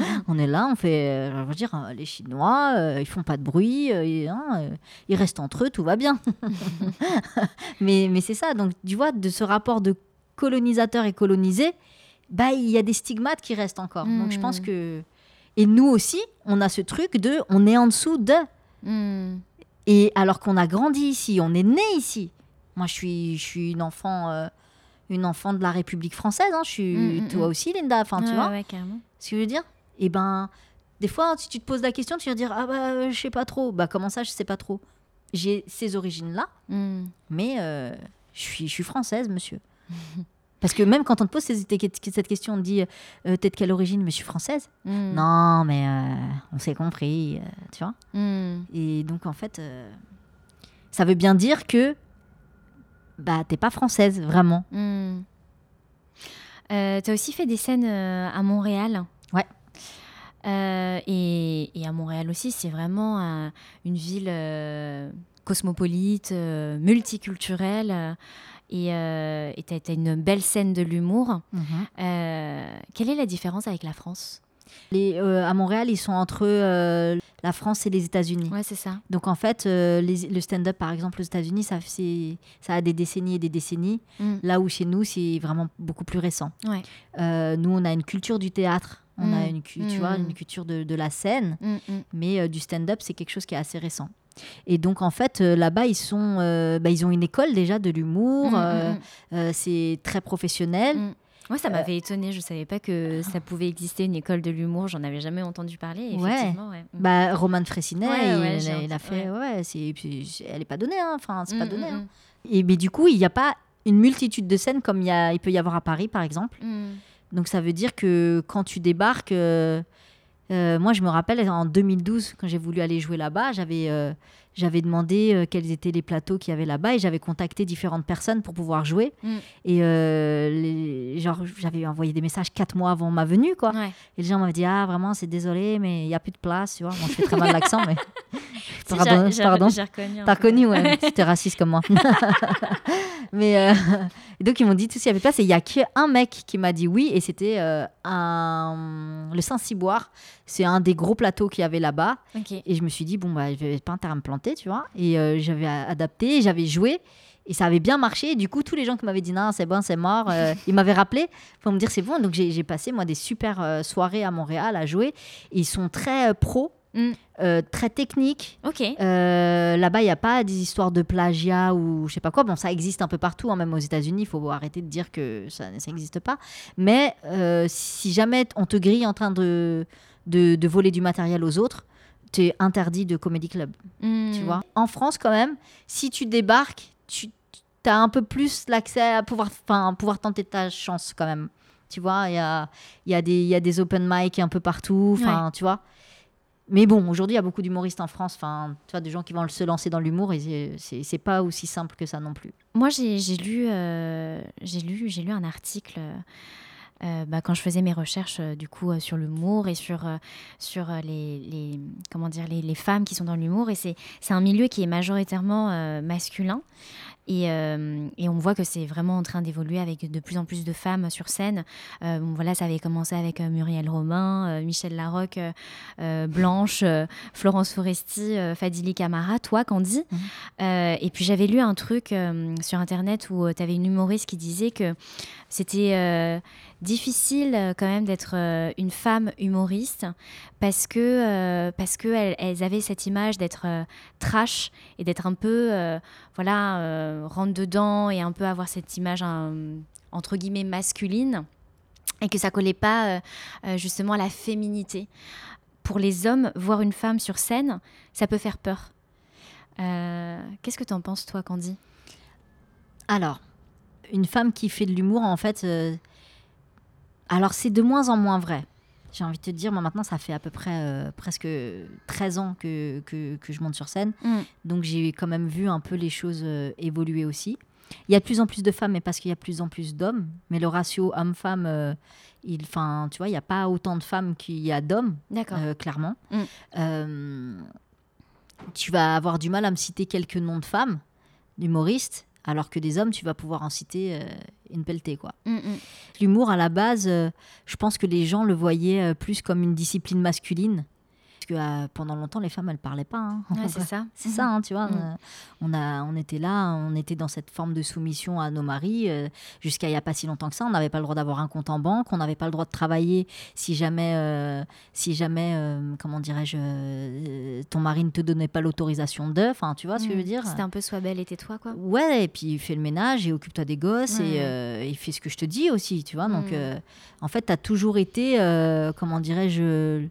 On est là, on fait, euh, je veux dire, les Chinois, euh, ils font pas de bruit, euh, et, hein, ils restent entre eux, tout va bien. mais mais c'est ça, donc tu vois, de ce rapport de colonisateur et colonisé, bah il y a des stigmates qui restent encore. Donc je pense que et nous aussi, on a ce truc de, on est en dessous de, Mm. et alors qu'on a grandi ici, on est né ici. Moi, je suis, je suis une enfant, euh, une enfant de la République française. hein. Je suis, Mm, mm, toi aussi, Linda. Enfin, tu Ouais, vois, ouais, carrément. ce que je veux dire. Et ben, des fois, si tu te poses la question, tu vas dire ah bah euh, je sais pas trop. Bah comment ça, je sais pas trop. J'ai ces origines-là, Mm. mais euh, je suis, je suis française, monsieur. Parce que même quand on te pose cette question, on te dit euh, t'es de quelle origine? Mais je suis française. Mm. Non, mais euh, on s'est compris, euh, tu vois. Mm. Et donc, en fait, euh, ça veut bien dire que bah, t'es pas française, vraiment. Mm. T'as aussi fait des scènes à Montréal. Ouais. Et, et à Montréal aussi, c'est vraiment une ville cosmopolite, multiculturelle. Et euh, t'as t'as une belle scène de l'humour. Euh, quelle est la différence avec la France? Les, euh, à Montréal, ils sont entre euh, la France et les États-Unis. Ouais, c'est ça. Donc, en fait, euh, les- le stand-up, par exemple, aux États-Unis, ça, a des décennies et des décennies. Mm. Là où chez nous, c'est vraiment beaucoup plus récent. Ouais. Nous, on a une culture du théâtre. On a Mm. une, tu vois, Mm. une culture de, de la scène. Mm, mais euh, du stand-up, c'est quelque chose qui est assez récent. Et donc, en fait, euh, là-bas, ils, sont, euh, bah, ils ont une école déjà de l'humour. C'est très professionnel. Moi, ça m'avait étonnée. Je savais pas que ça pouvait exister une école de l'humour. J'en avais jamais entendu parler. Ouais. Effectivement, ouais. Mm. Bah, Roman Fressinet, Ouais, il, ouais, a, il a entendu- fait. Ouais, c'est, elle n'est pas donnée. hein. Enfin, c'est pas donné. hein. Et mais du coup, il n'y a pas une multitude de scènes comme il, y a, il peut y avoir à Paris, par exemple. Donc, ça veut dire que quand tu débarques. euh, euh, moi, je me rappelle en 2012, quand j'ai voulu aller jouer là-bas, j'avais euh, j'avais demandé euh, quels étaient les plateaux qu'il y avait là-bas et j'avais contacté différentes personnes pour pouvoir jouer. Mm. Et euh, les- genre, j'avais envoyé des messages quatre mois avant ma venue, quoi. Ouais. Et les gens m'avaient dit Ah, vraiment, c'est désolé, mais il n'y a plus de place, tu vois. Moi, je fais très mal l'accent, mais. Si, pardon, j'ai- pardon. T'as reconnu, ouais. C'était raciste comme moi. mais euh, donc, ils m'ont dit tout s'il y avait place. Et il n'y a qu'un mec qui m'a dit oui. Et c'était un... le Saint-Cyboire. C'est un des gros plateaux qu'il y avait là-bas. Et je me suis dit, bon, bah, je vais pas me planter, tu vois. Et euh, j'avais adapté, j'avais joué. Et ça avait bien marché. Et du coup, tous les gens qui m'avaient dit, non, c'est bon, c'est mort, euh, ils m'avaient rappelé pour me dire, c'est bon. Donc, j'ai passé, moi, des super euh, soirées à Montréal à jouer. Et ils sont très pros, Mm. euh, très. Ok. Euh, Là-bas, il n'y a pas des histoires de plagiat ou je sais pas quoi. Bon, ça existe un peu partout, hein, même aux États-Unis. Il faut arrêter de dire que ça n'existe pas. Mais euh, si jamais on te grille en train de, de, de voler du matériel aux autres, tu es interdit de comedy club. Tu vois En France, quand même, si tu débarques, tu as un peu plus l'accès à pouvoir, enfin, pouvoir tenter ta chance quand même. Tu vois, il y a, y, a des- y a des open mic un peu partout. Enfin, tu vois. Mais bon, aujourd'hui, il y a beaucoup d'humoristes en France. Enfin, tu vois, des gens qui vont se lancer dans l'humour et c'est- pas aussi simple que ça non plus. Moi, j'ai j'ai lu, euh, j'ai lu, j'ai lu un article. euh, bah, quand je faisais mes recherches euh, du coup euh, sur l'humour et sur euh, sur euh, les, les comment dire les, les femmes qui sont dans l'humour et c'est c'est un milieu qui est majoritairement euh, masculin Et, euh, et, on voit que c'est vraiment en train d'évoluer avec de plus en plus de femmes sur scène. Euh, bon, voilà, ça avait commencé avec euh, Muriel Romain, Michel Larocque, Blanche, Florence Foresti, Fadili Camara, toi, Candy. Mhm. et puis j'avais lu un truc sur Internet où tu avais une humoriste qui disait que c'était difficile quand même d'être une femme humoriste parce que parce que elles, avaient cette image d'être trash et d'être un peu voilà rentre dedans et un peu avoir cette image entre guillemets masculine et que ça collait pas euh, euh, justement à la féminité. Pour les hommes, voir une femme sur scène, ça peut faire peur. Euh, qu'est-ce que tu en penses, toi, Candy? Alors, une femme qui fait de l'humour, en fait, alors c'est de moins en moins vrai. J'ai envie de te dire, moi maintenant, ça fait à peu près presque 13 ans que, que, je monte sur scène. Mm. Donc j'ai quand même vu un peu les choses évoluer aussi. Il y a de plus en plus de femmes, mais parce qu'il y a de plus en plus d'hommes. Mais le ratio homme-femme, euh, il, fin, tu vois, il n'y a pas autant de femmes qu'il y a d'hommes, euh, clairement. Mm. Euh, tu vas avoir du mal à me citer quelques noms de femmes, d'humoristes, alors que des hommes, tu vas pouvoir en citer une pelletée, quoi. Mm, mm. L'humour, à la base, je pense que les gens le voyaient plus comme une discipline masculine que euh, pendant longtemps, les femmes, elles parlaient pas. Hein. c'est ça. C'est ça, hein, tu vois. Mm. Euh, on, a, on était là, on était dans cette forme de soumission à nos maris. Euh, jusqu'à il n'y a pas si longtemps que ça, on n'avait pas le droit d'avoir un compte en banque, on n'avait pas le droit de travailler si jamais, si jamais comment dirais-je, ton mari ne te donnait pas l'autorisation de. Enfin, tu vois ce que je veux mm. dire? C'était un peu sois belle et tais-toi, quoi. Ouais, et puis fais le ménage et occupe-toi des gosses et, il fait ce que je te dis aussi, tu vois. Donc, mm. en fait, tu as toujours été, comment dirais-je,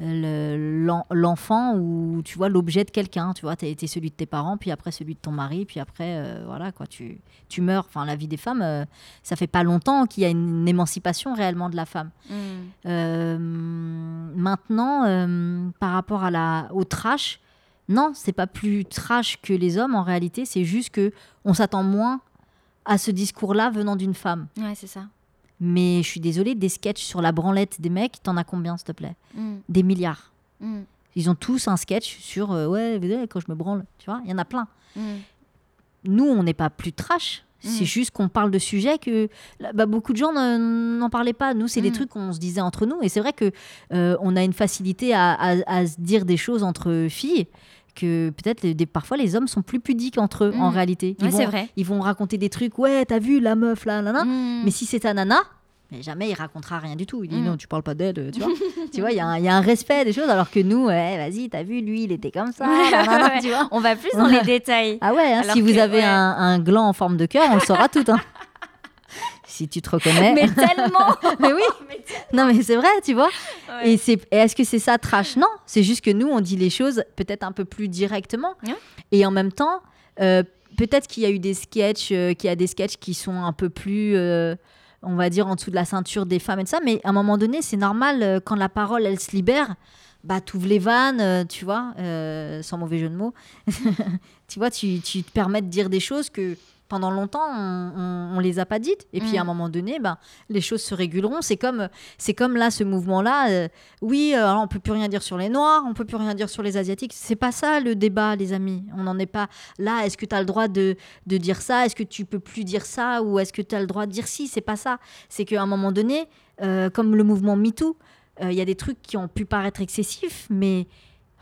l'enfant ou tu vois l'objet de quelqu'un tu vois été celui de tes parents puis après celui de ton mari puis après euh, voilà quoi tu, tu meurs. Enfin la vie des femmes euh, ça fait pas longtemps qu'il y a une, émancipation réellement de la femme. Mm. euh, maintenant par rapport à la au trash non c'est pas plus trash que les hommes en réalité. C'est juste que on s'attend moins à ce discours là venant d'une femme. Ouais c'est ça mais je suis désolée, des sketchs sur la branlette des mecs, t'en as combien, s'il te plaît mm. Des milliards. Mm. Ils ont tous un sketch sur euh, ouais, quand je me branle, tu vois, il y en a plein. Mm. Nous, on n'est pas plus trash. C'est juste qu'on parle de sujets que bah, beaucoup de gens n'en parlaient pas. Nous, c'est des trucs qu'on se disait entre nous. Et c'est vrai que euh, on a une facilité à, à, se dire des choses entre filles que peut-être parfois les hommes sont plus pudiques entre eux en réalité. Ils, vont, vrai. ils vont raconter des trucs, ouais, t'as vu la meuf là, là, là. Mais si c'est ta nana, mais jamais il racontera rien du tout. Il dit mm. non, tu parles pas d'elle, tu vois. tu vois, il y, y, a un respect des choses, alors que nous, ouais, vas-y, t'as vu, lui, il était comme ça. tu vois on va plus dans les détails. Ah ouais, hein, si vous avez un, un, gland en forme de cœur, on le saura tout. Hein. si tu te reconnais. Mais tellement Mais oui Non, mais c'est vrai, tu vois. Et, c'est, est-ce que c'est ça, trash? Non, c'est juste que nous, on dit les choses peut-être un peu plus directement. Et en même temps, euh, peut-être qu'il y a eu des sketchs, euh, qu'il y a des sketchs qui sont un peu plus... Euh, on va dire, en dessous de la ceinture des femmes et de ça. Mais à un moment donné, c'est normal, quand la parole, elle se libère, bah, tu ouvres les vannes, tu vois, sans mauvais jeu de mots. tu vois, tu, tu, te permets de dire des choses que pendant longtemps, on, ne les a pas dites. Et puis à un mm. moment donné, ben, les choses se réguleront. C'est comme, c'est comme là, ce mouvement-là. Euh, oui, euh, alors on peut plus rien dire sur les Noirs, on peut plus rien dire sur les Asiatiques. C'est pas ça le débat, les amis. On n'en est pas là. Est-ce que tu as le droit de, de dire ça? Est-ce que tu peux plus dire ça? Ou est-ce que tu as le droit de dire si? C'est pas ça. C'est qu'à un moment donné, euh, comme le mouvement MeToo, il y a des trucs qui ont pu paraître excessifs, mais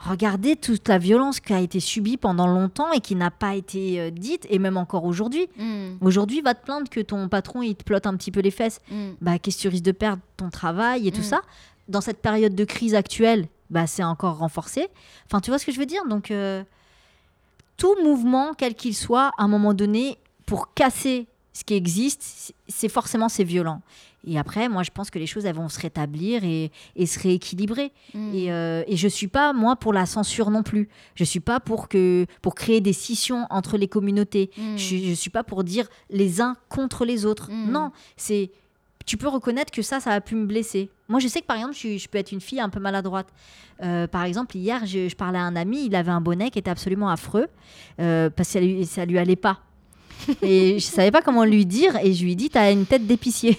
Regardez toute la violence qui a été subie pendant longtemps et qui n'a pas été euh, dite, et même encore aujourd'hui. Mm. Aujourd'hui, va te plaindre que ton patron, il te plotte un petit peu les fesses. Mm. Bah, qu'est-ce que tu risques de perdre ton travail et tout mm. ça? Dans cette période de crise actuelle, bah, c'est encore renforcé. Enfin, tu vois ce que je veux dire? Donc, euh, tout mouvement, quel qu'il soit, à un moment donné, pour casser ce qui existe, c'est forcément c'est violent. Et après, moi, je pense que les choses elles vont se rétablir et, se rééquilibrer. Mm. Et, euh, et, je suis pas moi pour la censure non plus. Je suis pas pour que pour créer des scissions entre les communautés. Mm. Je, je suis pas pour dire les uns contre les autres. Mm. Non, c'est tu peux reconnaître que ça, ça a pu me blesser. Moi, je sais que par exemple, je, je peux être une fille un peu maladroite. Euh, par exemple, hier, je, parlais à un ami, il avait un bonnet qui était absolument affreux euh, parce que ça lui, ça lui allait pas et je savais pas comment lui dire et je lui ai dit t'as une tête d'épicier.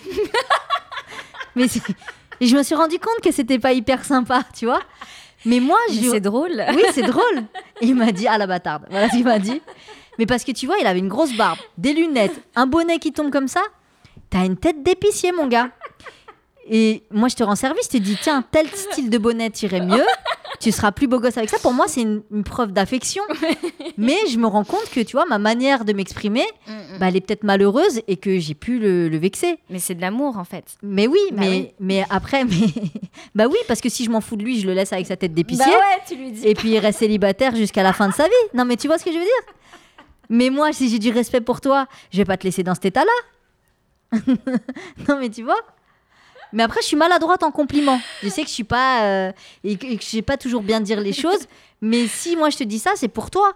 mais et je me suis rendu compte que c'était pas hyper sympa, tu vois. Mais moi, c'est drôle. Oui, c'est drôle. Et il m'a dit ah la bâtarde. Voilà ce qu'il m'a dit. Mais parce que tu vois, il avait une grosse barbe, des lunettes, un bonnet qui tombe comme ça. T'as une tête d'épicier, mon gars. Et moi, je te rends service, je te dis, tiens, tel style de bonnet irait mieux. Tu seras plus beau gosse avec ça. Pour moi, c'est une, une preuve d'affection. Mais je me rends compte que, tu vois, ma manière de m'exprimer, Mm, mm. bah, elle est peut-être malheureuse et que j'ai pu le, le vexer. Mais c'est de l'amour en fait. Mais oui, Bah mais, oui. mais après, mais bah oui, parce que si je m'en fous de lui, je le laisse avec sa tête d'épicier. Bah ouais, tu lui dis. Et puis il reste célibataire jusqu'à la fin de sa vie. Non, mais tu vois ce que je veux dire? Mais moi, si j'ai du respect pour toi, je vais pas te laisser dans cet état-là. non, mais tu vois? Mais après, je suis maladroite en compliments. Je sais que je suis pas euh, et que, je sais pas toujours bien dire les choses. Mais si moi je te dis ça, c'est pour toi.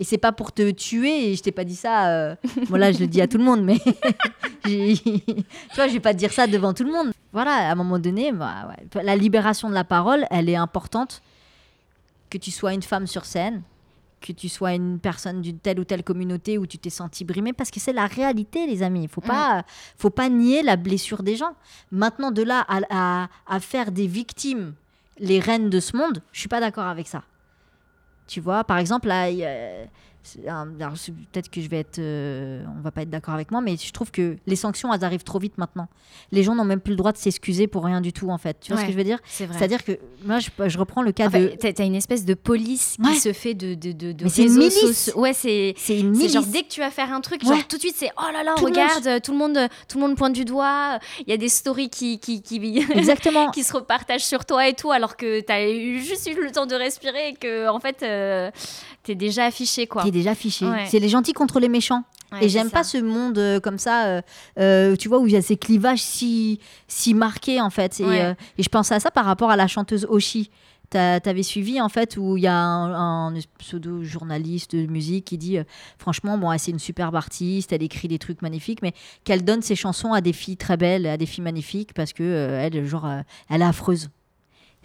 Et c'est pas pour te tuer. Et je t'ai pas dit ça. euh, Bon là, je le dis à tout le monde, mais tu vois, je vais pas dire ça devant tout le monde. Voilà, à un moment donné, bah, la libération de la parole, elle est importante que tu sois une femme sur scène, que tu sois une personne d'une telle ou telle communauté où tu t'es senti brimée, parce que c'est la réalité, les amis. Il faut pas, faut pas nier la blessure des gens. Maintenant, de là à, à- à faire des victimes les reines de ce monde, je suis pas d'accord avec ça. Tu vois, par exemple, là, alors, peut-être que je vais être, euh, on va pas être d'accord avec moi, mais je trouve que les sanctions, elles arrivent trop vite maintenant. Les gens n'ont même plus le droit de s'excuser pour rien du tout, en fait. Tu vois ce que je veux dire? C'est vrai. C'est-à-dire que moi, je, je reprends le cas En de. t'as- une espèce de police qui Ouais. se fait de, de, de, de c'est une milice. Ouais, c'est. C'est une milice. genre dès que tu vas faire un truc, Ouais. genre tout de suite c'est oh là là Tout le regarde euh, tout le monde tout le monde pointe du doigt il y a des stories qui qui qui, Exactement. qui se repartagent sur toi et tout alors que t'as eu juste eu le temps de respirer et que en fait euh, t'es déjà affiché quoi. est déjà affiché. Ouais. C'est les gentils contre les méchants. Ouais, et j'aime pas ce monde euh, comme ça, euh, euh, tu vois, où il y a ces clivages si, si marqués, en fait. Et, Ouais. et je pense à ça par rapport à la chanteuse Oshi. T'as- T'avais suivi, en fait, où il y a un, un pseudo-journaliste de musique qui dit, euh, franchement, bon, elle, c'est une superbe artiste, elle écrit des trucs magnifiques, mais qu'elle donne ses chansons à des filles très belles, à des filles magnifiques, parce que euh, elle, genre, euh, elle est affreuse.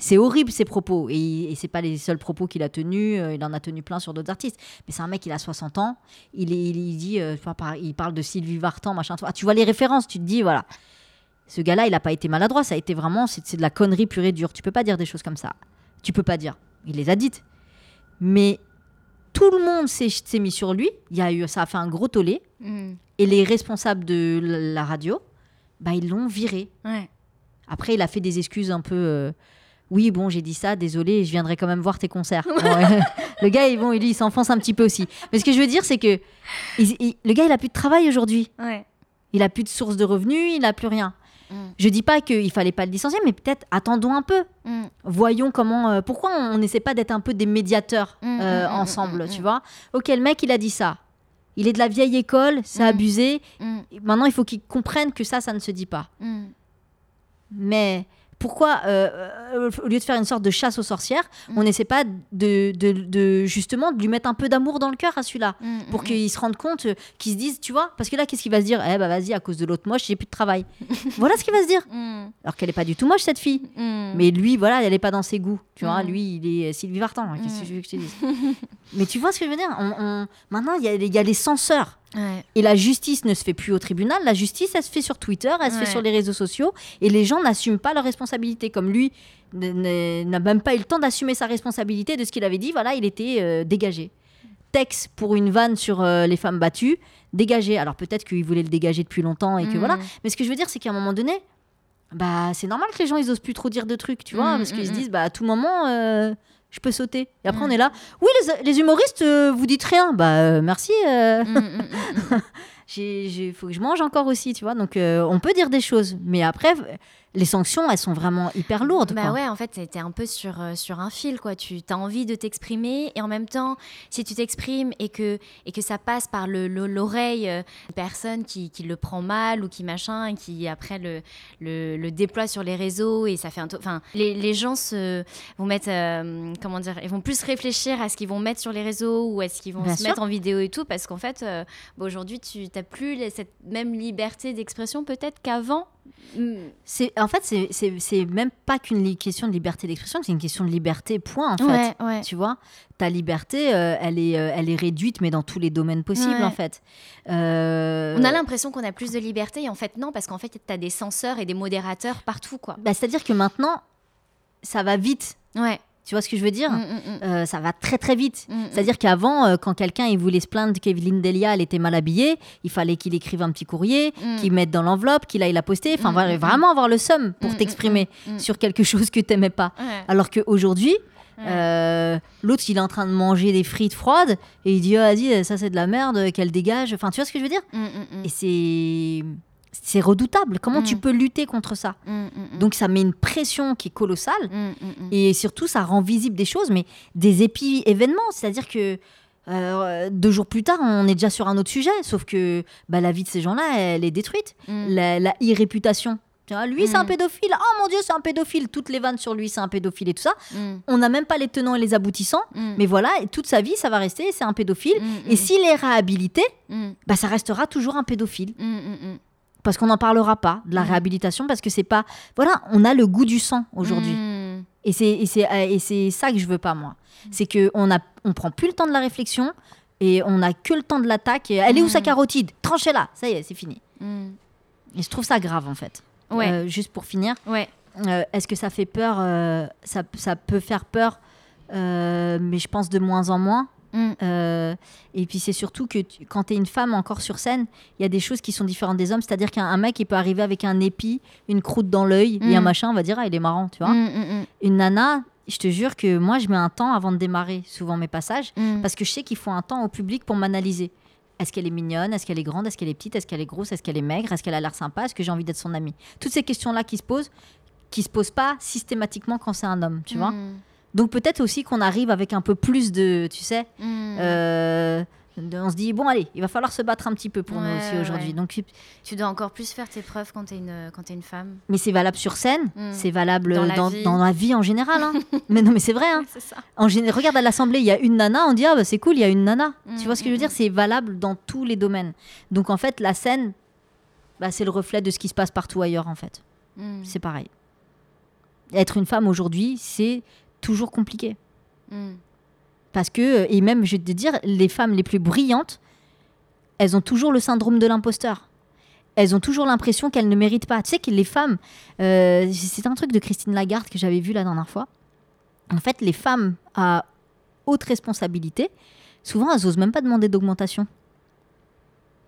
C'est horrible ces propos et, et c'est pas les seuls propos qu'il a tenus. euh, il en a tenu plein sur d'autres artistes. Mais c'est un mec, il a 60 ans. Il, est, il, il dit, euh, il parle de Sylvie Vartan, machin. Ah, tu vois les références, tu te dis, voilà. Ce gars-là, il a pas été maladroit. Ça a été vraiment, c'est de la connerie pure et dure. Tu peux pas dire des choses comme ça. Tu peux pas dire. Il les a dites. Mais tout le monde s'est mis sur lui. Il y a eu, ça a fait un gros tollé. Mm. Et les responsables de la la radio, bah, ils l'ont viré. Ouais. Après, il a fait des excuses un peu. euh, oui, bon, j'ai dit ça, désolé, je viendrai quand même voir tes concerts. Ouais. le gars, il, bon, il, il s'enfonce un petit peu aussi. Mais ce que je veux dire, c'est que il- il- le gars, il a plus de travail aujourd'hui. Ouais. Il a plus de source de revenus, il a plus rien. Mm. Je dis pas qu'il fallait pas le licencier, mais peut-être attendons un peu. Mm. Voyons comment. euh, pourquoi on n'essaie pas d'être un peu des médiateurs Mm, euh, mm, mm, ensemble, tu vois Ok, le mec, il a dit ça. Il est de la vieille école, c'est abusé. Maintenant, il faut qu'il comprenne que ça, ça ne se dit pas. Mais pourquoi, euh, euh, au lieu de faire une sorte de chasse aux sorcières, Mm. on n'essaie pas de, de- de- justement de lui mettre un peu d'amour dans le cœur à celui-là Mm. pour Mm. qu'il se rende compte, euh, qu'il se dise, tu vois, parce que là, qu'est-ce qu'il va se dire? Eh bah vas-y, à cause de l'autre moche, j'ai plus de travail. voilà ce qu'il va se dire. Alors qu'elle est pas du tout moche cette fille. Mais lui, voilà, elle est pas dans ses goûts. Tu vois, lui, il est Sylvie Vartan. hein, Qu'est-ce que tu veux que je te dise? Mais tu vois ce que je veux dire? On- on- Maintenant, il y, a- il y a les censeurs. Ouais. Et la justice ne se fait plus au tribunal, la justice, elle se fait sur Twitter, elle se Ouais. fait sur les réseaux sociaux, et les gens n'assument pas leurs responsabilités. Comme lui n'a même pas eu le temps d'assumer sa responsabilité de ce qu'il avait dit, voilà, il était euh, dégagé. Tex pour une vanne sur euh, les femmes battues, dégagé. Alors peut-être qu'il voulait le dégager depuis longtemps et que Mm. voilà. Mais ce que je veux dire, c'est qu'à un moment donné, bah c'est normal que les gens ils osent plus trop dire de trucs, tu vois, Mm, parce qu'ils mm, se disent bah à tout moment euh, je peux sauter. Et après Mm. on est là, oui les, les humoristes euh, vous dites rien, bah euh, merci. euh, Mm, mm, mm, mm. j'ai, j'ai- faut que je mange encore aussi, tu vois. Donc, euh, on peut dire des choses, mais après, les sanctions, elles sont vraiment hyper lourdes. Bah quoi. ouais, en fait, t'es un peu sur, euh, sur un fil, quoi. Tu as envie de t'exprimer et en même temps, si tu t'exprimes et que, et que ça passe par le- le- l'oreille euh, d'une personne qui, qui le prend mal ou qui machin, et qui après le, le, le déploie sur les réseaux et ça fait un... Enfin, les, les gens se, vont mettre... euh, comment dire Ils vont plus réfléchir à ce qu'ils vont mettre sur les réseaux ou à ce qu'ils vont Bien se sûr. mettre en vidéo et tout parce qu'en fait, euh, bah, aujourd'hui, tu n'as plus les- cette même liberté d'expression peut-être qu'avant. C'est, en fait, c'est, même pas qu'une question de liberté d'expression, c'est une question de liberté, point, en fait. Ouais, ouais. Tu vois, ta liberté, euh, elle, est, euh, elle est réduite, mais dans tous les domaines possibles, Ouais. en fait. Euh, On a l'impression qu'on a plus de liberté et en fait non parce qu'en fait tu as des censeurs et des modérateurs partout quoi. bah, c'est-à-dire que maintenant, ça va vite. Ouais. Tu vois ce que je veux dire Mm, mm, mm. Euh, Ça va très très vite. Mm. C'est-à-dire qu'avant, euh, quand quelqu'un il voulait se plaindre qu'Evelyne Delia elle était mal habillée, il fallait qu'il écrive un petit courrier, qu'il mette dans l'enveloppe, qu'il aille la poster. Enfin, vraiment avoir le seum pour t'exprimer sur quelque chose que t'aimais pas. Ouais. Alors qu'aujourd'hui, Ouais. euh, l'autre il est en train de manger des frites froides et il dit ah, vas-y ça c'est de la merde qu'elle dégage. Enfin, tu vois ce que je veux dire Mm, mm, mm. Et c'est c'est redoutable. Comment Mm. tu peux lutter contre ça Mm, mm, mm. Donc ça met une pression qui est colossale. Mm, mm, mm. Et surtout, ça rend visible des choses, mais des épi-événements. C'est-à-dire que euh, deux jours plus tard, on est déjà sur un autre sujet. Sauf que bah, la vie de ces gens-là, elle est détruite. Mm. La, la vois, lui, c'est un Mm. pédophile. Oh mon Dieu, c'est un pédophile. Toutes les vannes sur lui, c'est un pédophile et tout ça. Mm, On n'a même pas les tenants et les aboutissants. mm. Mais voilà, et toute sa vie, ça va rester, c'est un pédophile. Mm, Et mm, s'il est réhabilité, mm, bah, ça restera toujours un pédophile. Parce qu'on n'en parlera pas de la Mm. réhabilitation, parce que c'est pas. Voilà, on a le goût du sang aujourd'hui. Mm. Et c'est et c'est euh, et c'est ça que je veux pas moi. C'est que on a on prend plus le temps de la réflexion et on a que le temps de l'attaque. Elle est où sa carotide? Tranchez-la. Ça y est, c'est fini. Et je trouve ça grave en fait. Ouais. Euh, juste pour finir, Ouais. euh, est-ce que ça fait peur euh, ça, ça peut faire peur, mais je pense de moins en moins. Mm. Euh, et puis c'est surtout que tu- quand tu es une femme encore sur scène, il y a des choses qui sont différentes des hommes. C'est-à-dire qu'un un mec, il peut arriver avec un épi, une croûte dans l'œil et un Mm. machin, on va dire, ah, il est marrant, tu vois. Mm, Une nana, je te jure que moi, je mets un temps avant de démarrer souvent mes passages parce que je sais qu'il faut un temps au public pour m'analyser. Est-ce qu'elle est mignonne? Est-ce qu'elle est grande? Est-ce qu'elle est petite? Est-ce qu'elle est grosse? Est-ce qu'elle est maigre? Est-ce qu'elle a l'air sympa? Est-ce que j'ai envie d'être son amie? Toutes ces questions-là qui se posent, qui se posent pas systématiquement quand c'est un homme, tu vois. Donc peut-être aussi qu'on arrive avec un peu plus de, tu sais, Mm. euh, on se dit bon allez, il va falloir se battre un petit peu pour nous aussi aujourd'hui. ouais. Donc, Tu dois encore plus faire tes preuves quand t'es une, quand une femme. mais c'est valable sur scène, Mm. c'est valable Dans la dans vie. la, vie en général. hein. mais non, mais c'est vrai. hein. C'est ça. En regarde à l'Assemblée, il y a une nana, on dit ah bah, c'est cool, il y a une nana. Mm, tu vois ce que je veux dire? C'est valable dans tous les domaines. Donc en fait, la scène, bah, c'est le reflet de ce qui se passe partout ailleurs en fait. C'est pareil. Être une femme aujourd'hui, c'est toujours compliqué. Mm. Parce que, et même, je vais te dire, les femmes les plus brillantes, elles ont toujours le syndrome de l'imposteur. Elles ont toujours l'impression qu'elles ne méritent pas. Tu sais que les femmes, euh, c'est un truc de Christine Lagarde que j'avais vu la dernière fois. En fait, les femmes à haute responsabilité, souvent, elles osent même pas demander d'augmentation.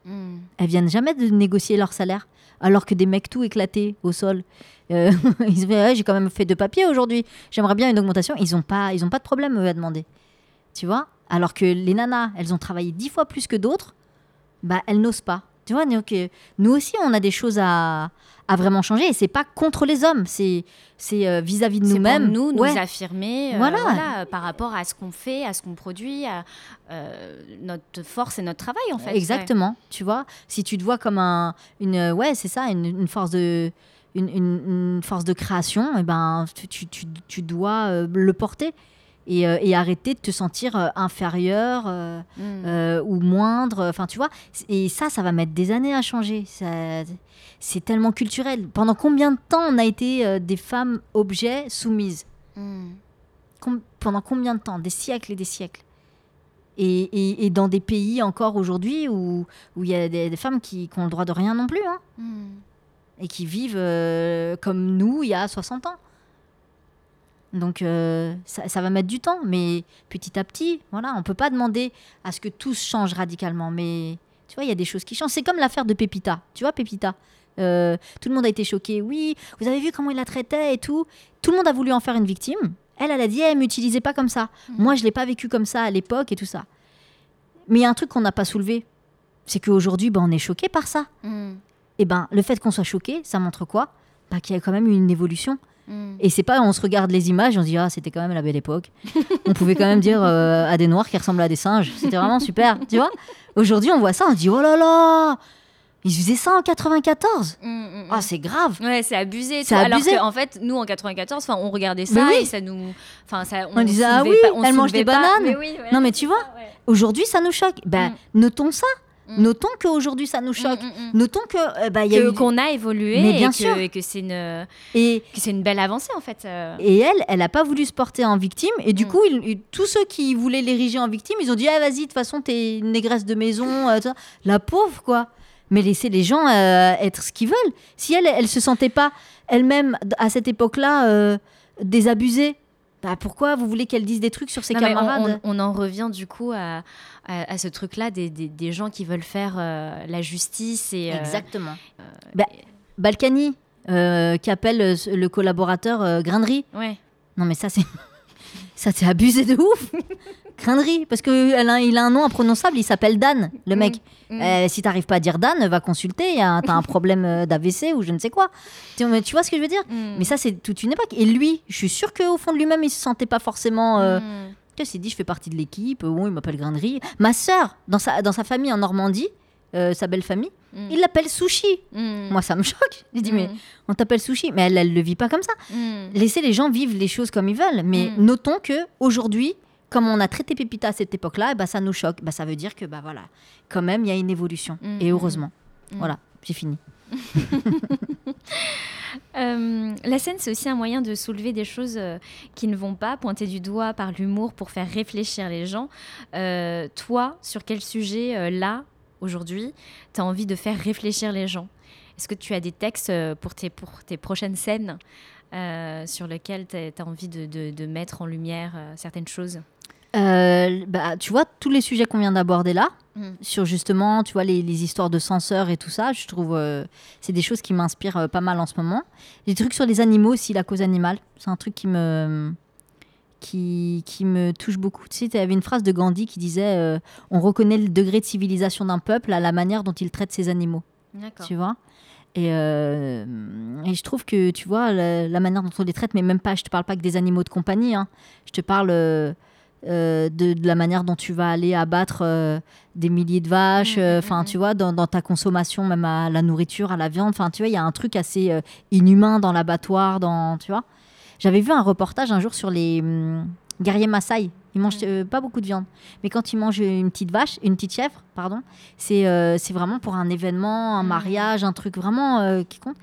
Mm. Elles viennent jamais de négocier leur salaire. Alors que des mecs tout éclatés au sol, euh, ils se disent j'ai quand même fait deux papiers aujourd'hui, j'aimerais bien une augmentation. Ils n'ont pas, ils ont pas de problème eux, à demander. Tu vois? Alors que les nanas, elles ont travaillé dix fois plus que d'autres, bah elles n'osent pas. Tu vois? Euh, Nous aussi, on a des choses à, à vraiment changer et c'est pas contre les hommes, c'est c'est euh, vis-à-vis de nous-mêmes. nous, nous Ouais. affirmer euh, Voilà. par rapport à ce qu'on fait, à ce qu'on produit, à euh, notre force et notre travail en fait. Exactement, tu vois? Si tu te vois comme un, une, ouais, c'est ça, une, une force de, une, une- une force de création, et ben, tu, tu, tu- dois euh, le porter et, euh, et arrêter de te sentir euh, inférieur euh. Mm. euh, ou moindre. Enfin, tu vois. Et ça, ça va mettre des années à changer. Ça- C'est tellement culturel. Pendant combien de temps on a été des femmes objets soumises? Mm. Com- pendant combien de temps? Des siècles et des siècles. Et, et- et dans des pays encore aujourd'hui où où il y a des, des femmes qui qui ont le droit de rien non plus, hein, Mm. Et qui vivent euh, comme nous il y a 60 ans. Donc euh, ça, ça va mettre du temps, mais petit à petit, voilà, on peut pas demander à ce que tout change radicalement, mais tu vois, il y a des choses qui changent. C'est comme l'affaire de Pépita. Tu vois, Pépita. Euh, tout le monde a été choqué. Oui, vous avez vu comment il la traitait et tout. Tout le monde a voulu en faire une victime. Elle, elle a dit, elle m'utilisez pas comme ça. Moi, je l'ai pas vécu comme ça à l'époque et tout ça. Mais il y a un truc qu'on n'a pas soulevé, c'est qu'aujourd'hui, ben, on est choqué par ça. Mm. Et ben, le fait qu'on soit choqué, ça montre quoi? Bah, Qu'il y a quand même eu une évolution. Mm. Et c'est pas, on se regarde les images, on se dit, ah, c'était quand même la belle époque. on pouvait quand même dire euh, à des noirs qui ressemblent à des singes. C'était vraiment super, tu vois? Aujourd'hui, on voit ça, on se dit, oh là là Ils faisaient ça en 94 Mm, mm, Ah, mm. c'est grave Ouais, c'est abusé. C'est. Alors abusé. qu'en fait, nous en 94, enfin, on regardait ça oui. et ça nous, enfin, ça, On disait, ah oui, pas- on elle mange des pas. bananes. Mais oui, ouais, Non, mais tu vois, ouais. Aujourd'hui, ça nous choque. Ben, notons ça. Mm. Notons qu'aujourd'hui, ça nous choque. Mm, mm, mm. Notons que, euh, bah, il y a Que- eu... qu'on a évolué Mais bien et, que, sûr. et que c'est une, Et, c'est une belle avancée en fait. euh. Et elle, elle n'a pas voulu se porter en victime. Et du Mm. coup, il- tous ceux qui voulaient l'ériger en victime, ils ont dit Ah, vas-y, de toute façon, t'es une négresse de maison. euh. La pauvre, quoi. Mais laissez les gens être ce qu'ils veulent. Si elle, elle se sentait pas elle-même, à cette époque-là, désabusée, Bah pourquoi vous voulez qu'elle dise des trucs sur ses Non, on- camarades on, on en revient du coup à, à, à ce truc-là des, des- des gens qui veulent faire euh, la justice et euh, Exactement. Bah, Balkany, euh, qui appelle euh, le collaborateur euh, Grainerie. ouais. Non, mais ça, c'est. ça, c'est abusé de ouf Grainerie, parce qu'il a, il a un nom imprononçable, il s'appelle Dan, le mec. Mm. Euh, si t'arrives pas à dire Dan, va consulter, t'as un problème euh, d'AVC ou je ne sais quoi. Tu, mais tu vois ce que je veux dire? Mm. Mais ça, c'est toute une époque. Et lui, je suis sûre qu'au fond de lui-même, il se sentait pas forcément. euh, Mm. Tu vois, s'est dit, je fais partie de l'équipe. euh, Bon, il m'appelle Grainerie. Ma sœur, dans sa, dans sa famille en Normandie, euh, sa belle famille, Mm. il l'appelle Sushi. Mm. Moi, ça me choque. Dit, mais Mm. on t'appelle Sushi. Mais elle, elle le vit pas comme ça. Mm. Laissez les gens vivre les choses comme ils veulent. Mais Mm. notons que aujourd'hui, comme on a traité Pépita à cette époque-là, ben, ça nous choque. Bah, ça veut dire que, bah voilà, quand même, il y a une évolution. Mm, Et mm, heureusement. mm. Voilà, j'ai fini. Euh, la scène, c'est aussi un moyen de soulever des choses euh, qui ne vont pas, pointer du doigt par l'humour pour faire réfléchir les gens. Euh, toi, sur quel sujet, là, aujourd'hui, tu as envie de faire réfléchir les gens? Est-ce que tu as des textes pour tes, pour tes prochaines scènes sur lesquelles tu as envie de, de- de mettre en lumière certaines choses? Euh, bah, tu vois, tous les sujets qu'on vient d'aborder là, Mm. sur justement, tu vois, les, les histoires de censeurs et tout ça, je trouve, euh, c'est des choses qui m'inspirent euh, pas mal en ce moment. Des trucs sur les animaux aussi, la cause animale, c'est un truc qui me, qui, qui me touche beaucoup. Tu sais, il y avait une phrase de Gandhi qui disait euh, On reconnaît le degré de civilisation d'un peuple à la manière dont il traite ses animaux. Tu vois? Et, euh, et je trouve que, tu vois, la, la manière dont on les traite, mais même pas, je te parle pas que des animaux de compagnie, hein. je te parle euh, euh, de, de la manière dont tu vas aller abattre euh, des milliers de vaches, Mm, euh, mm, enfin, mm, tu vois, dans, dans ta consommation, même à la nourriture, à la viande, enfin, tu vois, il y a un truc assez euh, inhumain dans l'abattoir, dans, tu vois. J'avais vu un reportage un jour sur les hum, guerriers Maasai. Ils mangent euh, pas beaucoup de viande. Mais quand ils mangent une petite vache, une petite chèvre, pardon, c'est euh, c'est vraiment pour un événement, un mariage, un truc vraiment euh, qui compte.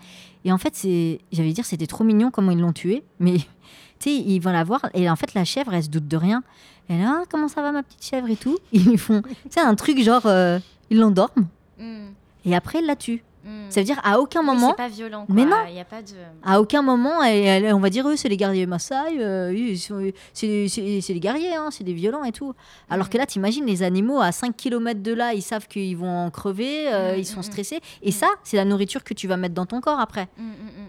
Et en fait, c'est, j'allais dire, c'était trop mignon comment ils l'ont tué. Mais ils vont la voir. Et en fait, la chèvre, elle se doute de rien. Elle est là, Ah, comment ça va ma petite chèvre et tout. Ils font, c'est un truc genre, euh, ils l'endorment. Mm. Et après, ils la tuent. Ça veut dire, à aucun Oui, moment, c'est pas violent. Quoi. Mais non. Il y a pas de. à aucun moment, elle- elle- on va dire, eux, c'est les guerriers Maasai, euh, sont- c'est les guerriers, hein, c'est des violents et tout. Alors Mm. que là, t'imagines, les animaux à 5 km de là, ils savent qu'ils vont en crever, euh, Mm, ils sont mm, stressés. Et ça, c'est la nourriture que tu vas mettre dans ton corps après.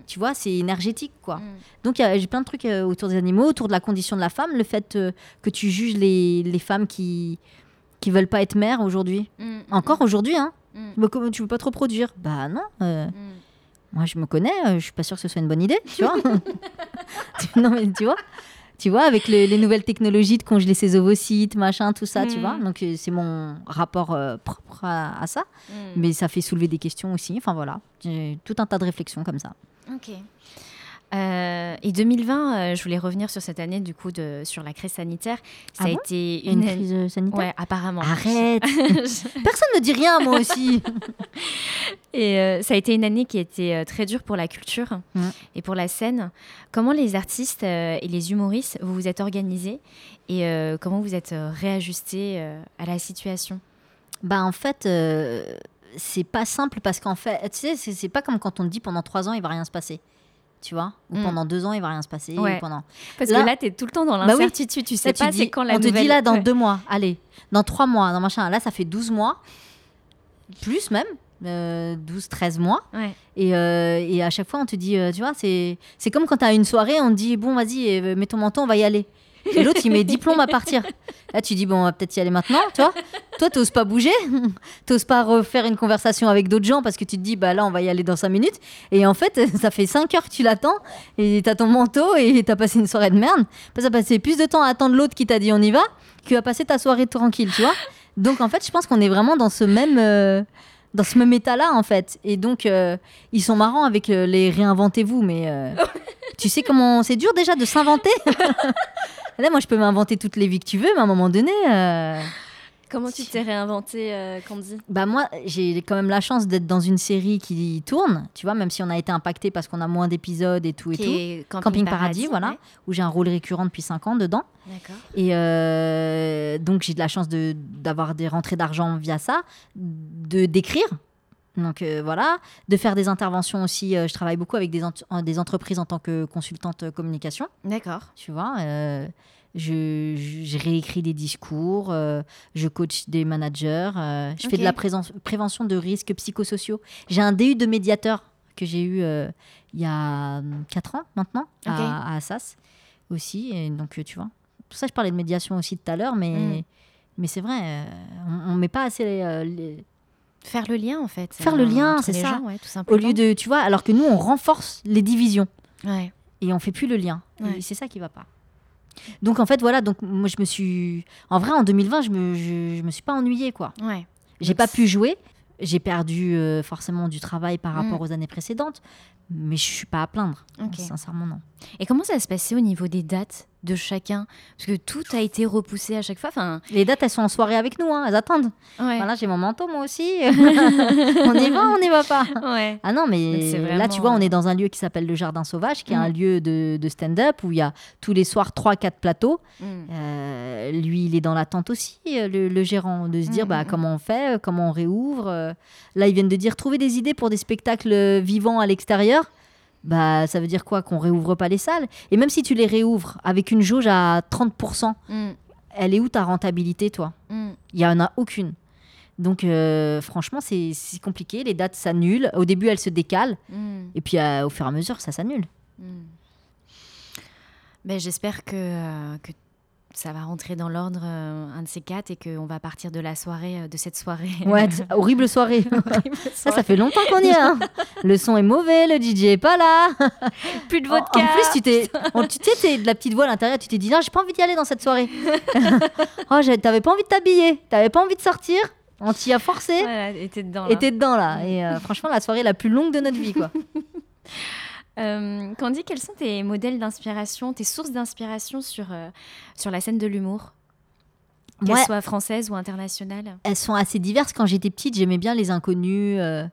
Tu vois, c'est énergétique, quoi. Donc, j'ai plein de trucs euh, autour des animaux, autour de la condition de la femme, le fait euh, que tu juges les, les femmes qui qui veulent pas être mères aujourd'hui. Encore aujourd'hui, hein. Mm, Bah, comment tu veux pas te reproduire? Bah non. euh, mm. moi, je me connais, euh, je suis pas sûre que ce soit une bonne idée, tu vois. Non, mais tu vois, tu vois, avec le- les nouvelles technologies de congeler ses ovocytes, machin, tout ça, tu Mm. vois. Donc, euh, c'est mon rapport euh, propre à, à ça. Mm. Mais ça fait soulever des questions aussi. Enfin, voilà. Tout un tas de réflexions comme ça. Ok. Euh, et 2020, euh, je voulais revenir sur cette année du coup de sur la crise sanitaire. Ça Ah a bon été une une, crise euh, sanitaire Ouais, apparemment. Arrête Personne ne dit rien, moi aussi Et euh, ça a été une année qui a été euh, très dure pour la culture Mm. et pour la scène. Comment les artistes et les humoristes, vous vous êtes organisés et comment vous êtes réajustés à la situation? Bah, en fait, c'est pas simple parce qu'en fait, tu sais, c'est- pas comme quand on dit pendant trois ans, il va rien se passer. Tu vois Ou Mm. pendant deux ans, il va rien se passer. Ouais. ou pendant... Parce Là- que là, tu es tout le temps dans Bah oui. l'incertitude. Tu sais pas c'est quand la on te dit là dans Ouais. deux mois, allez, dans trois mois, dans machin. Là, ça fait 12 mois, plus même, euh, 12, 13 mois. Ouais. Et, euh, et à chaque fois, on te dit, euh, tu vois, c'est c'est comme quand tu as une soirée, on te dit, bon, vas-y, euh, mets ton manteau, on va y aller. Et l'autre, il met 10 plombes à partir. Là, tu dis, bon, on va peut-être y aller maintenant, tu vois. Toi, t'oses pas bouger, t'oses pas refaire une conversation avec d'autres gens parce que tu te dis, bah là, on va y aller dans 5 minutes. Et en fait, ça fait 5 heures que tu l'attends et t'as ton manteau et t'as passé une soirée de merde. T'as passé plus de temps à attendre l'autre qui t'a dit, on y va, que à passer ta soirée tranquille, tu vois. Donc, en fait, je pense qu'on est vraiment dans ce même. euh, dans ce même état-là, en fait. Et donc, euh, ils sont marrants avec euh, les réinventez-vous, mais euh, tu sais comment c'est dur déjà de s'inventer. Là, moi, je peux m'inventer toutes les vies que tu veux, mais à un moment donné, Comment tu t'es réinventé, euh, Candy? Bah moi, j'ai quand même la chance d'être dans une série qui tourne, tu vois, même si on a été impacté parce qu'on a moins d'épisodes et tout et Qui tout, Camping, Camping Paradis, voilà. ouais. où j'ai un rôle récurrent depuis 5 ans dedans. D'accord. Et euh, donc, j'ai de la chance de- d'avoir des rentrées d'argent via ça, de d'écrire. Donc euh, voilà, de faire des interventions aussi. euh, je travaille beaucoup avec des, ent- des entreprises en tant que consultante communication. D'accord. Tu vois, je, je- j'ai réécrit des discours, euh, je coach des managers, euh, je fais de la prévention de risques psychosociaux. J'ai un DU de médiateur que j'ai eu euh, il y a 4 ans maintenant à, à Assas aussi. Et donc, tu vois, tout ça, je parlais de médiation aussi tout à l'heure, mais, Mm. mais c'est vrai, on ne met pas assez les- Faire le lien, en fait. Faire le lien, c'est ça. gens, ouais, tout simplement. au lieu de, tu vois, alors que nous, on renforce les divisions. Ouais. et on fait plus le lien. Et c'est ça qui va pas. Donc en fait voilà, donc moi je me suis en vrai en 2020, je me je, je me suis pas ennuyée quoi. Ouais. J'ai pas pu jouer, j'ai perdu euh, forcément du travail par rapport Mm. aux années précédentes, mais je suis pas à plaindre. Sincèrement non. Et comment ça se passait au niveau des dates de chacun? Parce que tout a été repoussé à chaque fois. Enfin, Les dates elles sont en soirée avec nous hein, elles attendent. ouais. Voilà, j'ai mon manteau moi aussi. on y va, on n'y va pas. Ouais. Ah non, mais là, tu vois, on est dans un lieu qui s'appelle le Jardin Sauvage, qui est un Mm. lieu de, de stand-up où il y a tous les soirs 3-4 plateaux. Mm. Euh, lui, il est dans l'attente aussi, euh, le, le gérant, de se dire Mm, bah, mm, comment on fait, euh, comment on réouvre. euh. Là, ils viennent de dire trouver des idées pour des spectacles euh, vivants à l'extérieur. Bah, ça veut dire quoi Qu'on réouvre pas les salles? Et même si tu les réouvres avec une jauge à 30%, Mm. elle est où ta rentabilité, toi? Mm. Il y en a aucune. Donc, euh, franchement, c'est compliqué. Les dates s'annulent. Au début, elles se décalent. Mm. Et puis, euh, au fur et à mesure, ça s'annule. Mm. Ben, J'espère que, euh, que ça va rentrer dans l'ordre, euh, un de ces quatre, et qu'on va partir de la soirée, euh, de cette soirée. Ouais, horrible soirée. Horrible Ça, ça fait longtemps qu'on y est. hein. Le son est mauvais, le DJ est pas là. plus de En, en vodka. plus, tu t'es, tu t'es de la petite voix à l'intérieur, tu t'es dit, non, j'ai pas envie d'y aller dans cette soirée. oh, t'avais pas envie de t'habiller, t'avais pas envie de sortir, on t'y a forcé, Voilà, et t'es dedans. là. et t'es dedans là. Et euh, franchement, la soirée la plus longue de notre vie, quoi. Euh, Candy, quels sont tes modèles d'inspiration, tes sources d'inspiration sur, euh, sur la scène de l'humour Qu'elles Moi, soient françaises ou internationales elles sont assez diverses. Quand j'étais petite, j'aimais bien les inconnus. euh,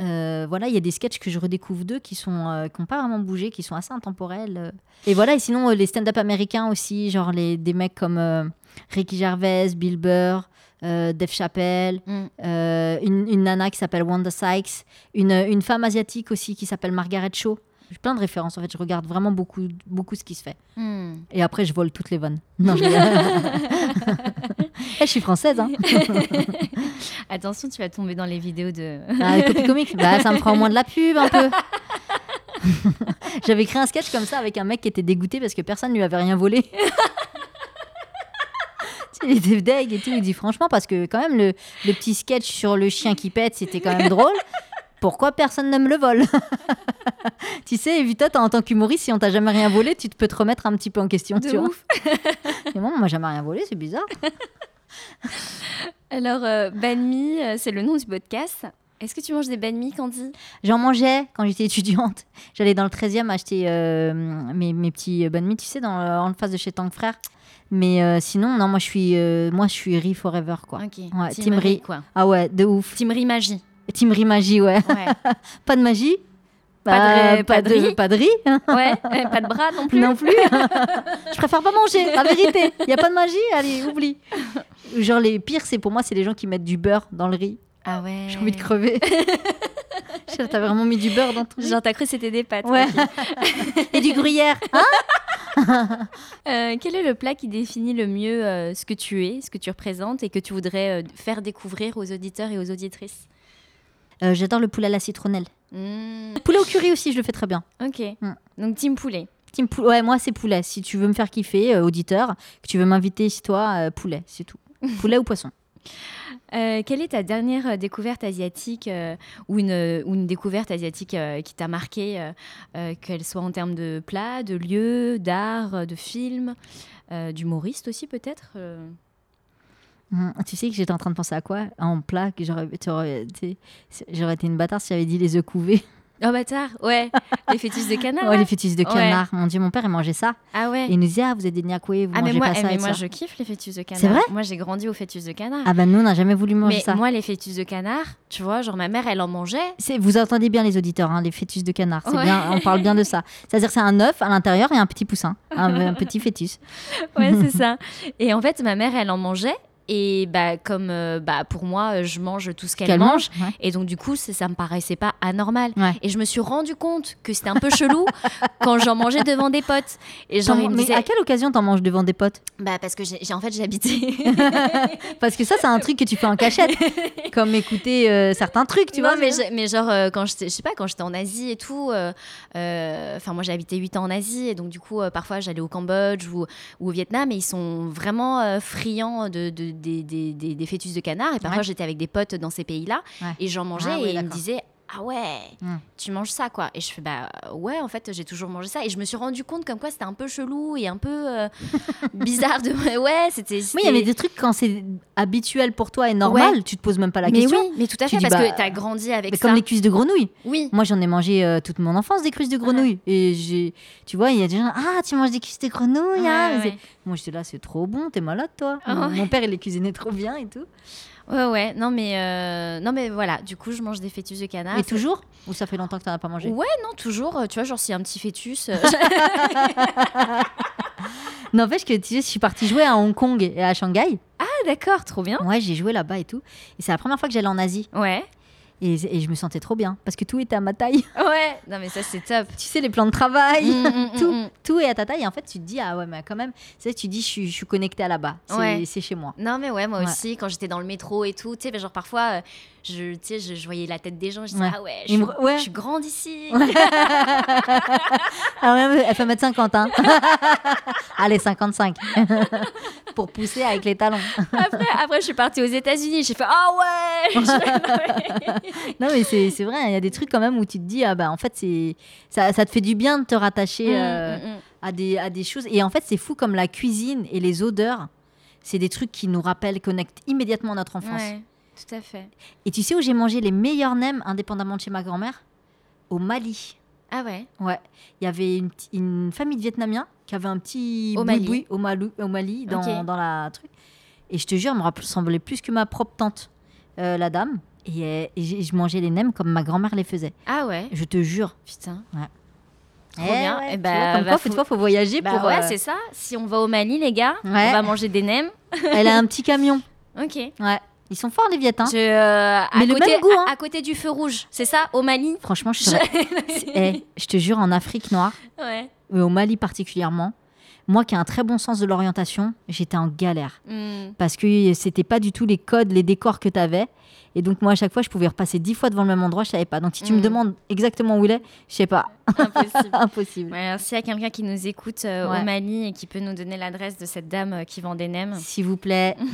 euh, voilà, il y a des sketchs que je redécouvre d'eux qui sont qui ont pas vraiment bougé, qui sont assez intemporels. Et voilà, et sinon les stand-up américains aussi, genre les des mecs comme Ricky Gervais, Bill Burr, euh, Dave Chappelle, Mm. euh, une, une nana qui s'appelle Wanda Sykes, une, une femme asiatique aussi qui s'appelle Margaret Cho. J'ai plein de références en fait, je regarde vraiment beaucoup beaucoup ce qui se fait. Hmm. Et après, je vole toutes les vannes. Non, je, rigole. Eh, je suis française, hein. Attention, tu vas tomber dans les vidéos de. Ah, les comiques Bah, ça me fera au moins de la pub, un peu. J'avais créé un sketch comme ça avec un mec qui était dégoûté parce que personne ne lui avait rien volé. Il était deg et tout. Il dit franchement, parce que quand même, le, le petit sketch sur le chien qui pète, c'était quand même drôle. Pourquoi personne ne me le vole? Tu sais, t'as- en tant qu'humoriste, si on t'a jamais rien volé, tu te peux te remettre un petit peu en question. De tu ouf. Et moi, on m'a jamais rien volé, c'est bizarre. Alors, euh, banh mi, euh, c'est le nom du podcast. Est-ce que tu manges des banh mi, Candy? J'en mangeais quand j'étais étudiante. J'allais dans le 13e acheter euh, mes, mes petits banh mi, tu sais, dans, en face de chez Tank Frère. Mais euh, sinon, non, moi je suis, euh, moi, je suis riz forever, quoi. Ouais, Team quoi. Ah ouais, de ouf. Team Riz Magie. Team riz magie, ouais. Ouais. Pas de magie? Pas de- Bah, pas de riz. Pas de riz ouais. Pas de bras non plus. non plus. je préfère pas manger, la vérité. Il y a pas de magie, allez, oublie. Genre, les pires, c'est pour moi, c'est les gens qui mettent du beurre dans le riz. Ah ouais. J'ai envie de crever. T'as vraiment mis du beurre dans ton Genre, t'as cru que c'était des pâtes. Ouais. Et du gruyère. Euh, quel est le plat qui définit le mieux euh, ce que tu es, ce que tu représentes et que tu voudrais euh, faire découvrir aux auditeurs et aux auditrices? J'adore le poulet à la citronnelle. Hmm, Poulet au curry aussi, je le fais très bien. Ok. Mm. Donc, Team Poulet. Team pou- ouais, moi c'est poulet. Si tu veux me faire kiffer, auditeur, que tu veux m'inviter chez toi, poulet, c'est tout. Poulet ou poisson. Euh, quelle est ta dernière euh, découverte asiatique euh, ou, une, ou une découverte asiatique qui t'a marqué, qu'elle soit en termes de plats, de lieux, d'art, de films, d'humoriste aussi peut-être Hum, tu sais que j'étais en train de penser à quoi? En plat, j'aurais j'aurais été une bâtarde si j'avais dit les œufs couvés. Oh bâtard, ouais, les fœtus de canard. Ouais, les fœtus de canard. Mon Dieu, mon père, il mangeait ça. Ah ouais. Et il nous disait, ah, vous êtes des Niakoué, vous Ah mais mangez moi, pas eh, ça mais et moi ça. je kiffe les fœtus de canard. C'est vrai Moi j'ai grandi aux fœtus de canard. Ah bah nous, on n'a jamais voulu manger mais ça. moi les fœtus de canard, tu vois, genre ma mère elle en mangeait. C'est- Vous entendez bien les auditeurs, hein, les fœtus de canard. C'est Ouais. bien, on parle bien de ça. C'est-à-dire c'est un œuf à l'intérieur et un petit poussin, un, un petit fœtus. Ouais, c'est ça. Et en fait, ma mère, elle en mangeait. Et bah, comme euh, bah, pour moi, euh, je mange tout ce qu'elle mange. mange, ouais. Et donc, du coup, ça, me paraissait pas anormal. Ouais. Et je me suis rendu compte que c'était un peu chelou quand j'en mangeais devant des potes. Et genre, T'en- ils me mais disaient, à quelle occasion t'en manges devant des potes? Bah, parce que j'ai en fait, j'habitais. Parce que ça, c'est un truc que tu fais en cachette. Comme écouter euh, certains trucs, tu Non, vois. mais, genre, euh, quand je sais pas, quand j'étais en Asie et tout, enfin, moi j'ai habité 8 ans en Asie, et donc du coup, parfois j'allais au Cambodge ou, ou au Vietnam, et ils sont vraiment friands de, de- des- des- des- des fœtus de canard, et parfois Ouais. j'étais avec des potes dans ces pays-là, Ouais. et j'en mangeais, Ah et ils me disaient. Ah ouais, Hmm. tu manges ça quoi Et je fais bah ouais, en fait j'ai toujours mangé ça et je me suis rendu compte comme quoi c'était un peu chelou et un peu euh, bizarre de ouais c'était. Oui, il y avait des trucs quand c'est habituel pour toi et normal, tu te poses même pas la mais question. oui, mais tout à fait parce bah, que t'as grandi avec Mais ça. comme les cuisses de grenouille. Oui. Moi, j'en ai mangé euh, toute mon enfance des cuisses de grenouille. Et j'ai, tu vois, il y a des gens, ah, tu manges des cuisses de grenouille. hein c'est- ouais. Moi, j'étais là, c'est trop bon, t'es malade, toi. Ah mon, ouais. mon père, il les cuisinait trop bien et tout. Ouais, ouais, non mais, euh, non mais voilà, du coup je mange des fœtus de canard. et toujours Ou ça fait longtemps que t'en as pas mangé? Ouais, non, toujours, euh, tu vois, genre s'il y a un petit fœtus. euh, N'empêche que, tu sais, je suis partie jouer à Hong Kong et à Shanghai. ah d'accord, trop bien. Ouais, j'ai joué là-bas et tout. Et c'est la première fois que j'allais en Asie. Ouais, Et, et je me sentais trop bien. Parce que tout était à ma taille. ouais, non mais ça c'est top. tu sais, les plans de travail. Mm, mm, tout, mm. tout est à ta taille. Et en fait, tu te dis, ah ouais, mais quand même, tu sais, tu dis, je suis, je suis connectée à là-bas. C'est Ouais. c'est chez moi. Non mais ouais, moi Ouais. aussi, quand j'étais dans le métro et tout, tu sais, genre parfois, euh, je, tu sais, je, je voyais la tête des gens, je disais, Ouais. ah ouais, je suis, me- ouais. je suis grande ici. Ah ouais, elle fait mettre 50, hein. Allez, 55. Pour pousser avec les talons. après, après, je suis partie aux États-Unis, j'ai fait, ah ouais Je- Non, mais c'est c'est vrai, il y a des trucs quand même où tu te dis, ah bah en fait, c'est ça, ça te fait du bien de te rattacher euh, Mm, mm, mm. à, des, à des choses. Et en fait, c'est fou comme la cuisine et les odeurs, c'est des trucs qui nous rappellent, connectent immédiatement notre enfance. Ouais, tout à fait. Et tu sais où j'ai mangé les meilleurs nems, indépendamment de chez ma grand-mère? Au Mali. Ah ouais Ouais, il y avait une, famille de Vietnamiens qui avait un petit Au Mali. boui-boui au, Malou- au Mali dans, dans la truc. Et je te jure, elle me ressemblait plus que ma propre tante, euh, la dame. Et, euh, et je mangeais les nems comme ma grand-mère les faisait. Ah ouais Je te jure. Putain. Trop bien. Eh tu bah, vois, comme bah, quoi, faut- fois, faut voyager Bah pour. ouais, euh, c'est ça. Si on va au Mali, les gars, Ouais. on va manger des nems. Elle a un petit camion. Ok. Ouais. Ils sont forts, les Viet. hein. Je, euh, à, Mais le côté, même goût, hein. à, à côté du feu rouge, c'est ça, au Mali? Franchement, je, Eh, je te jure, en Afrique noire, Ouais. et au Mali particulièrement, moi qui ai un très bon sens de l'orientation, j'étais en galère. Hmm. parce que c'était pas du tout les codes, les décors que tu avais. Et donc, moi, à chaque fois, je pouvais repasser dix fois devant le même endroit, je savais pas. Donc, si tu me Mm. demandes exactement où il est, je sais pas. Impossible. Impossible. Ouais, alors, s'il y a quelqu'un qui nous écoute euh, Ouais. au Mali et qui peut nous donner l'adresse de cette dame euh, qui vend des nems, S'il vous plaît.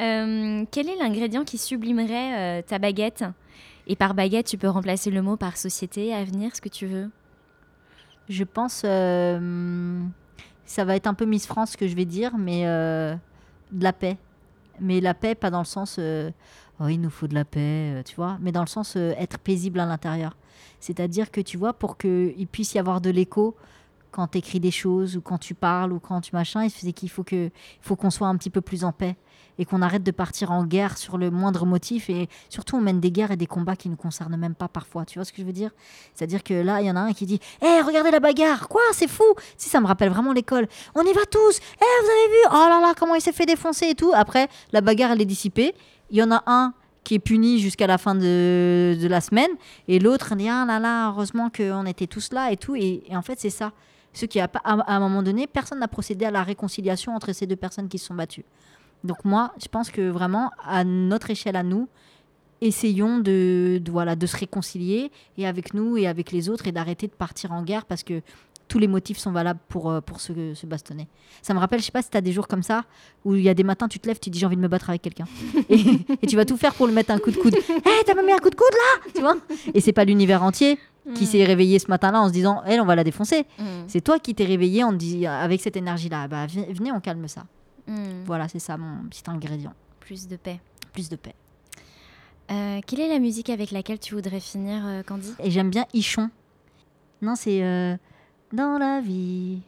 Euh, quel est l'ingrédient qui sublimerait ta baguette? Et par baguette, tu peux remplacer le mot par société, avenir, ce que tu veux. Je pense. Ça va être un peu Miss France ce que je vais dire, mais euh, de la paix. Mais la paix, pas dans le sens. euh, oh, il nous faut de la paix, euh, tu vois, mais dans le sens euh, être paisible à l'intérieur. C'est-à-dire que, tu vois, pour qu'il puisse y avoir de l'écho quand tu écris des choses ou quand tu parles ou quand tu machin, c'est qu'il faut que- il faut qu'on soit un petit peu plus en paix et qu'on arrête de partir en guerre sur le moindre motif et surtout on mène des guerres et des combats qui ne concernent même pas parfois. Tu vois ce que je veux dire? C'est-à-dire que là, il y en a un qui dit Hé, regardez la bagarre Quoi? C'est fou Si, ça me rappelle vraiment l'école. On y va tous Hé, vous avez vu? Oh là là, comment il s'est fait défoncer et tout. Après, la bagarre, elle est dissipée. Il y en a un qui est puni jusqu'à la fin de, de la semaine et l'autre dit Ah là là, heureusement qu'on était tous là et tout. Et en fait, c'est ça. Ce qui a à, un moment donné, personne n'a procédé à la réconciliation entre ces deux personnes qui se sont battues. Donc moi, je pense que vraiment, à notre échelle à nous, essayons de, de, voilà, de se réconcilier et avec nous et avec les autres et d'arrêter de partir en guerre parce que tous les motifs sont valables pour, euh, pour se, se bastonner. Ça me rappelle, je sais pas si tu as des jours comme ça où il y a des matins, tu te lèves, tu dis j'ai envie de me battre avec quelqu'un. et, et tu vas tout faire pour le mettre un coup de coude. Hé, t'as pas mis un coup de coude là Tu vois Et c'est pas l'univers entier qui s'est réveillé ce matin-là en se disant elle, on va la défoncer. Hmm. C'est toi qui t'es réveillé en dit, avec cette énergie-là. Bah, venez, on calme ça. Hmm. Voilà, c'est ça mon petit ingrédient. Plus de paix. Plus de paix. Euh, quelle est la musique avec laquelle tu voudrais finir, euh, Candy? Et j'aime bien Ichon. Non, c'est euh, dans la vie,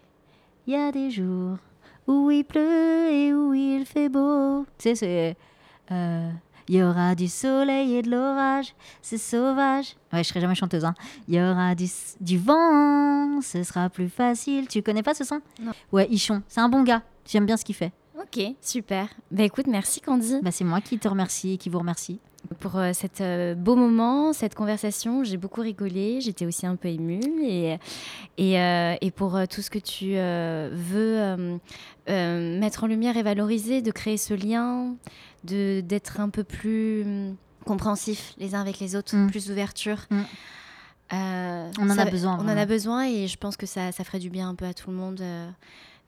il y a des jours où il pleut et où il fait beau. Tu sais, c'est. euh, Il y aura du soleil et de l'orage, c'est sauvage. Ouais, je serai jamais chanteuse. Hein. Il y aura du, vent, ce sera plus facile. Tu connais pas ce son? Non. Ouais, Ichon. C'est un bon gars. J'aime bien ce qu'il fait. Ok. Ok, super. Bah écoute, merci Candy. Bah, c'est moi qui te remercie et qui vous remercie. Pour euh, cet euh, beau moment, cette conversation, j'ai beaucoup rigolé, j'étais aussi un peu émue. Et, et, euh, et pour tout ce que tu veux mettre en lumière et valoriser, de créer ce lien, d'être un peu plus hum, compréhensif les uns avec les autres, Mm. plus d'ouverture. Mm. Euh, On en ça- a besoin, On en a besoin et je pense que ça, ça ferait du bien un peu à tout le monde euh,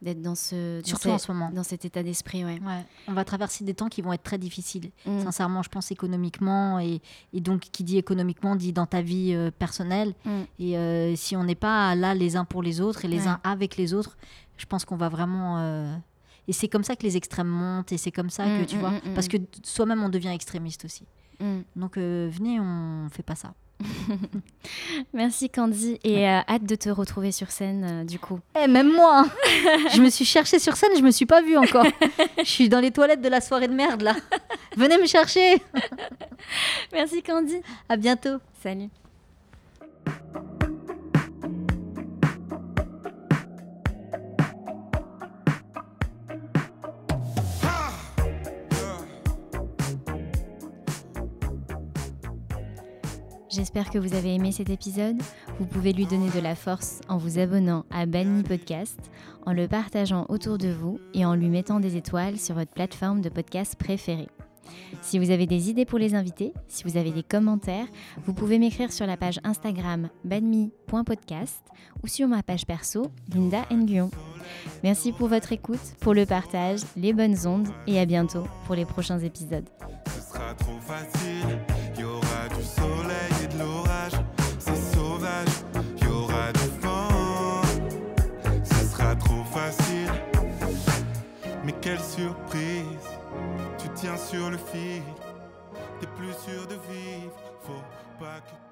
d'être dans ce dans Surtout ce- en ce moment. dans cet état d'esprit. Ouais. Ouais. On va traverser des temps qui vont être très difficiles. Mm. Sincèrement, je pense économiquement. Et, et donc, qui dit économiquement dit dans ta vie euh, personnelle. Mm. Et euh, si on n'est pas là les uns pour les autres et les Ouais. uns avec les autres, je pense qu'on va vraiment. euh, Et c'est comme ça que les extrêmes montent et c'est comme ça que Mm, tu mm, vois. Parce que soi-même, on devient extrémiste aussi. Donc, venez, on fait pas ça. Merci Candy et euh, hâte de te retrouver sur scène euh, du coup. Eh, même moi, hein. je me suis cherchée sur scène, je me suis pas vue encore. je suis dans les toilettes de la soirée de merde là. Venez me chercher. Merci Candy. À bientôt. Salut. J'espère que vous avez aimé cet épisode. Vous pouvez lui donner de la force en vous abonnant à Banni Podcast, en le partageant autour de vous et en lui mettant des étoiles sur votre plateforme de podcast préférée. Si vous avez des idées pour les invités, si vous avez des commentaires, vous pouvez m'écrire sur la page Instagram badmi.podcast ou sur ma page perso Linda Nguyen. Merci pour votre écoute, pour le partage, les bonnes ondes et à bientôt pour les prochains épisodes. Ce sera trop facile. Surprise. Tu tiens sur le fil. T'es plus sûr de vivre. Faut pas que.